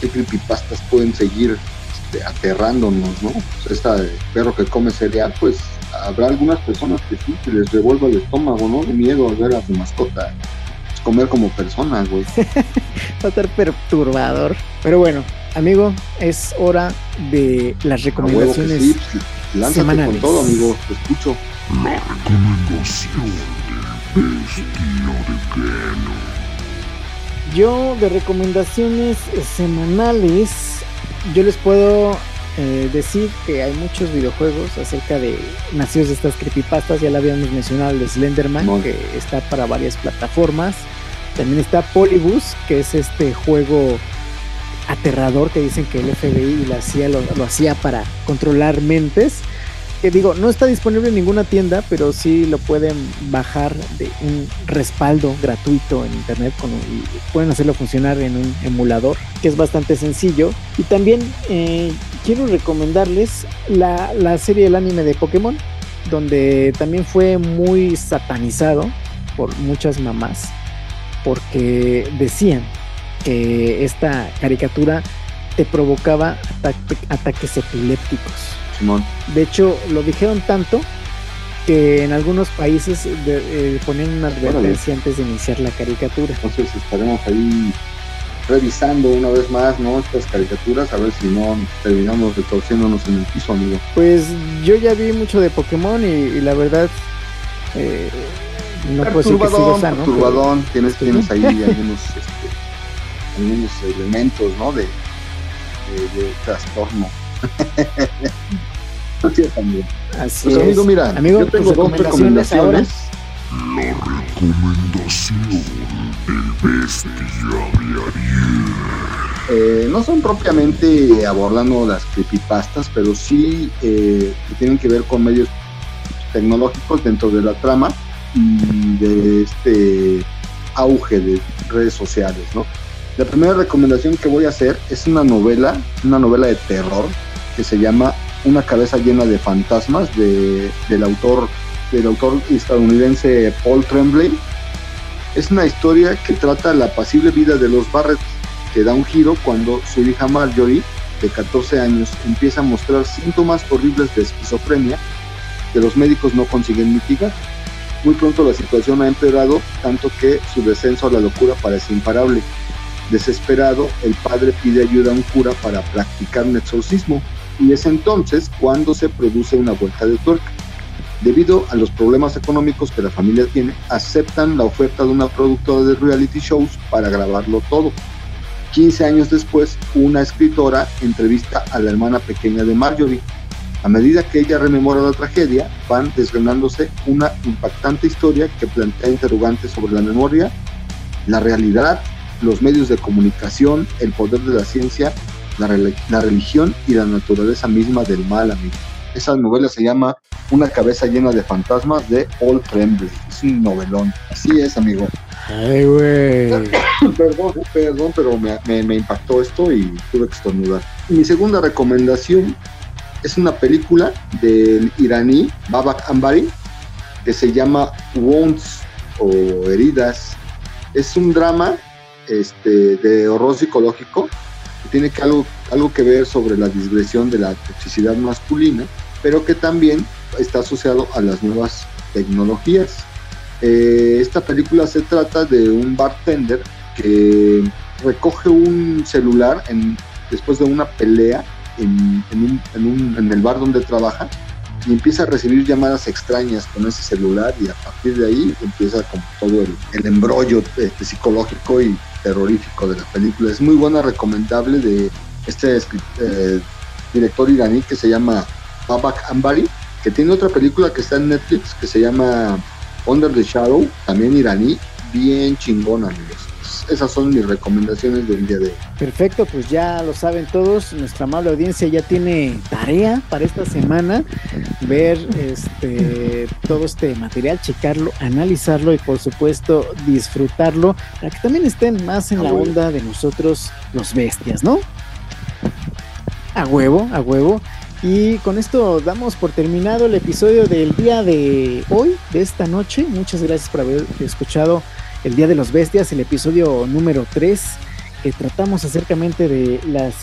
qué creepypastas pueden seguir este, aterrándonos, ¿no? esta de perro que come cereal, pues habrá algunas personas que sí, que les revuelva el estómago, ¿no? De miedo a ver a su mascota pues, comer como personas, güey. Va a estar perturbador. Pero bueno, amigo, es hora de las recomendaciones sí, pues, semanales. con todo, amigo, te escucho. La recomendación del de Yo de recomendaciones semanales, yo les puedo eh, decir que hay muchos videojuegos acerca de nacidos de estas creepypastas. Ya la habíamos mencionado, el Slenderman, que está para varias plataformas. También está Polybus, que es este juego aterrador que dicen que el FBI y la CIA lo, lo hacía para controlar mentes que digo, no está disponible en ninguna tienda, pero sí lo pueden bajar de un respaldo gratuito en internet y pueden hacerlo funcionar en un emulador, que es bastante sencillo. Y también eh, quiero recomendarles la, la serie del anime de Pokémon, donde también fue muy satanizado por muchas mamás, porque decían que esta caricatura te provocaba ataques epilépticos de hecho, lo dijeron tanto que en algunos países de, eh, ponen una advertencia antes de iniciar la caricatura. Entonces estaremos ahí revisando una vez más ¿no? estas caricaturas a ver si no terminamos retorciéndonos en el piso, amigo. Pues yo ya vi mucho de Pokémon y, la verdad eh, no puedo decir que sigo sano. Perturbadón, tienes, tienes ahí algunos, este, algunos elementos ¿no? de, de, de trastorno. Así es, amigo. Así pues, amigo, mira, amigo, yo tengo dos recomendaciones. La recomendación del bestia de Ariel. Eh, no son propiamente abordando las creepypastas, pero sí eh, tienen que ver con medios tecnológicos dentro de la trama y de este auge de redes sociales, ¿no? La primera recomendación que voy a hacer es una novela, una novela de terror que se llama Una cabeza llena de fantasmas de, del autor del autor estadounidense Paul Tremblay. Es una historia que trata la pasible vida de los Barrett, que da un giro cuando su hija Marjorie, de 14 años, empieza a mostrar síntomas horribles de esquizofrenia que los médicos no consiguen mitigar. Muy pronto la situación ha empeorado, tanto que su descenso a la locura parece imparable. Desesperado, el padre pide ayuda a un cura para practicar un exorcismo, y es entonces cuando se produce una vuelta de tuerca. Debido a los problemas económicos que la familia tiene, aceptan la oferta de una productora de reality shows para grabarlo todo. 15 años después, una escritora entrevista a la hermana pequeña de Marjorie. A medida que ella rememora la tragedia, van desgranándose una impactante historia que plantea interrogantes sobre la memoria, la realidad, los medios de comunicación, el poder de la ciencia la, religión y la naturaleza misma del mal, amigo. Esa novela se llama Una cabeza llena de fantasmas de Paul Tremblay. Es un novelón. Así es, amigo. Ay, güey. perdón, perdón, pero me, impactó esto y tuve que estornudar. Mi segunda recomendación es una película del iraní Babak Ambari que se llama Wounds o Heridas. Es un drama este, de horror psicológico tiene que algo, algo que ver sobre la digresión de la toxicidad masculina, pero que también está asociado a las nuevas tecnologías. Eh, esta película se trata de un bartender que recoge un celular en, después de una pelea en, en, el bar donde trabaja y empieza a recibir llamadas extrañas con ese celular y a partir de ahí empieza como todo el, el embrollo este, psicológico y terrorífico de la película. Es muy buena, recomendable de este eh, director iraní que se llama Babak Ambari, que tiene otra película que está en Netflix que se llama Under the Shadow, también iraní, bien chingona, amigos esas son mis recomendaciones del día de hoy. Perfecto, pues ya lo saben todos, nuestra amable audiencia ya tiene tarea para esta semana, ver este todo este material, checarlo, analizarlo y por supuesto disfrutarlo, para que también estén más en la onda de nosotros los bestias, ¿no? A huevo, a huevo. Y con esto damos por terminado el episodio del día de hoy, de esta noche. Muchas gracias por haber escuchado el Día de los Bestias, el episodio número 3, que tratamos acercamente de las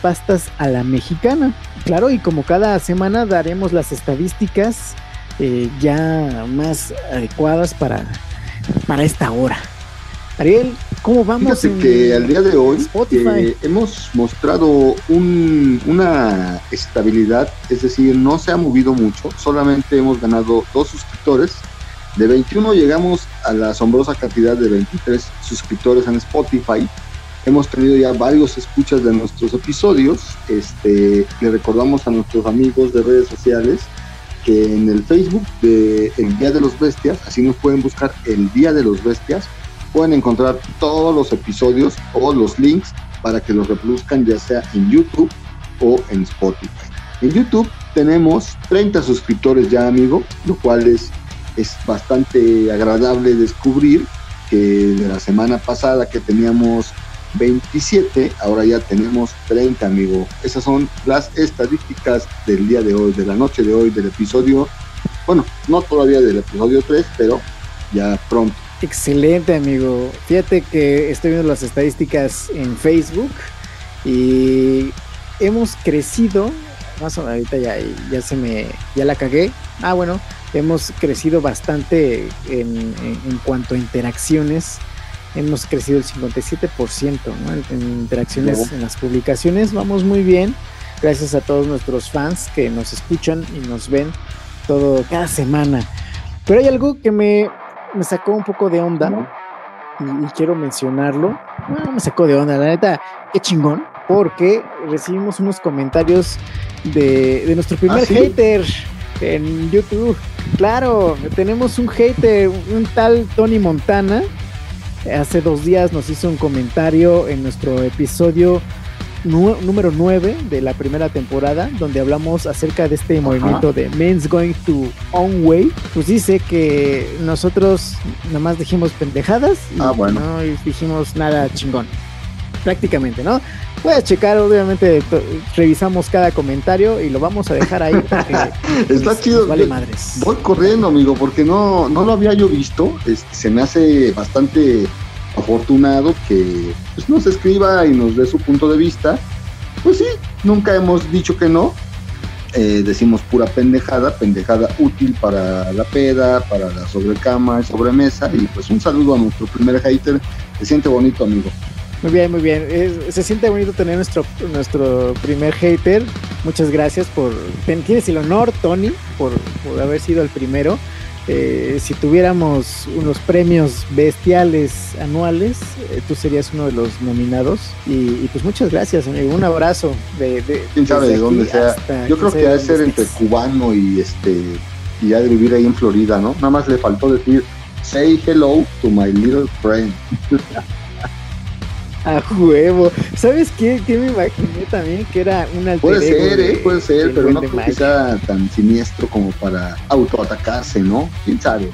pastas a la mexicana. Claro, y como cada semana daremos las estadísticas eh, ya más adecuadas para, para esta hora. Ariel, ¿cómo vamos? Fíjate que al día de hoy eh, hemos mostrado una estabilidad, es decir, no se ha movido mucho, solamente hemos ganado dos suscriptores de 21 llegamos a la asombrosa cantidad de 23 suscriptores en Spotify Hemos tenido ya varios escuchas de nuestros episodios. Este, le recordamos a nuestros amigos de redes sociales que en el Facebook de El Día de los Bestias, así nos pueden buscar El Día de los Bestias, pueden encontrar todos los episodios o los links para que los reproduzcan ya sea en YouTube o en Spotify. En YouTube tenemos 30 suscriptores ya, amigo, lo cual es, es bastante agradable descubrir que de la semana pasada que teníamos 27, ahora ya tenemos 30, amigo. Esas son las estadísticas del día de hoy, de la noche de hoy, del episodio. Bueno, no todavía del episodio 3, pero ya pronto. Excelente, amigo. Fíjate que estoy viendo las estadísticas en Facebook y hemos crecido. Más o menos, ahorita ya, ya se me. Ya la cagué. Ah, bueno, hemos crecido bastante en, en cuanto a interacciones hemos crecido el 57% en, interacciones en las publicaciones. Vamos muy bien. Gracias a todos nuestros fans que nos escuchan y nos ven todo cada semana. Pero hay algo que me, me sacó un poco de onda y, quiero mencionarlo. Bueno, me sacó de onda, la neta, qué chingón, porque recibimos unos comentarios de, de nuestro primer ¿Ah, hater en YouTube. Claro, tenemos un hater, un tal Tony Montana Hace dos días nos hizo un comentario en nuestro episodio número 9 de la primera temporada, donde hablamos acerca de este movimiento de Men's Going to On Way. Pues dice que nosotros nada más dijimos pendejadas y ah, no dijimos nada chingón. Prácticamente, ¿no? Puedes checar, obviamente revisamos cada comentario y lo vamos a dejar ahí porque está chido. Vale madres. Voy corriendo, amigo, porque no, no lo había yo visto. se me hace bastante afortunado que pues, nos escriba y nos dé su punto de vista. Pues sí, nunca hemos dicho que no. Eh, decimos pura pendejada, pendejada útil para la peda, para la sobrecama y sobremesa. Y pues un saludo a nuestro primer hater. Se siente bonito, amigo. Muy bien, muy bien. se siente bonito tener nuestro, nuestro primer hater. Muchas gracias por. Tienes el honor, Tony, por, por haber sido el primero. Eh, si tuviéramos unos premios bestiales anuales, eh, tú serías uno de los nominados. Y, pues muchas gracias, amigo. Un abrazo. De, Quién sabe de dónde sea. Yo creo que ha de ser entre cubano y este y ya de vivir ahí en Florida, ¿no? Nada más le faltó decir say hello to my little friend. A huevo. ¿Sabes qué? Que me imaginé también que era un alter Puede ser, ¿eh? Puede ser, pero no creo que sea tan siniestro como para autoatacarse, ¿no? ¿Quién sabe?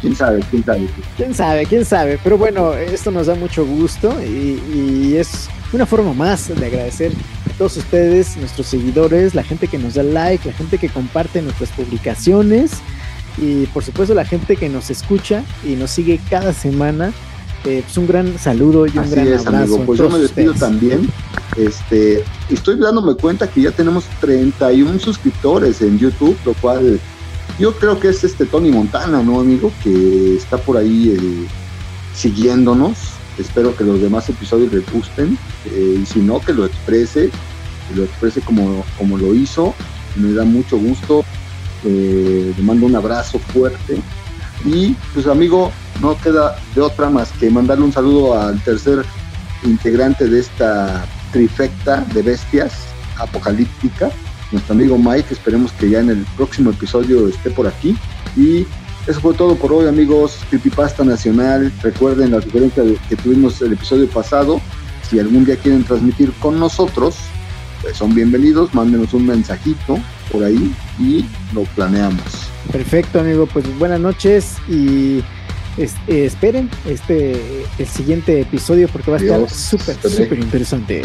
¿Quién sabe? ¿Quién sabe? ¿Quién sabe? ¿Quién sabe? Pero bueno, esto nos da mucho gusto y, y es una forma más de agradecer a todos ustedes, nuestros seguidores, la gente que nos da like, la gente que comparte nuestras publicaciones y por supuesto la gente que nos escucha y nos sigue cada semana eh, pues un gran saludo y un gran es, abrazo. Amigo. Pues yo me despido también. Este, estoy dándome cuenta que ya tenemos 31 suscriptores en YouTube, lo cual yo creo que es este Tony Montana, ¿no, amigo? Que está por ahí eh, siguiéndonos. Espero que los demás episodios le gusten. Eh, y si no, que lo exprese, que lo exprese como, como lo hizo. Me da mucho gusto. le mando un abrazo fuerte. Y pues amigo, no queda de otra más que mandarle un saludo al tercer integrante de esta trifecta de bestias apocalíptica, nuestro amigo Mike. Esperemos que ya en el próximo episodio esté por aquí. Y eso fue todo por hoy, amigos. Creepypasta Nacional. Recuerden la diferencia que tuvimos el episodio pasado. Si algún día quieren transmitir con nosotros, pues son bienvenidos. Mándenos un mensajito por ahí y lo planeamos. Perfecto, amigo. Pues buenas noches y eh, esperen este el siguiente episodio porque va a estar súper, súper interesante.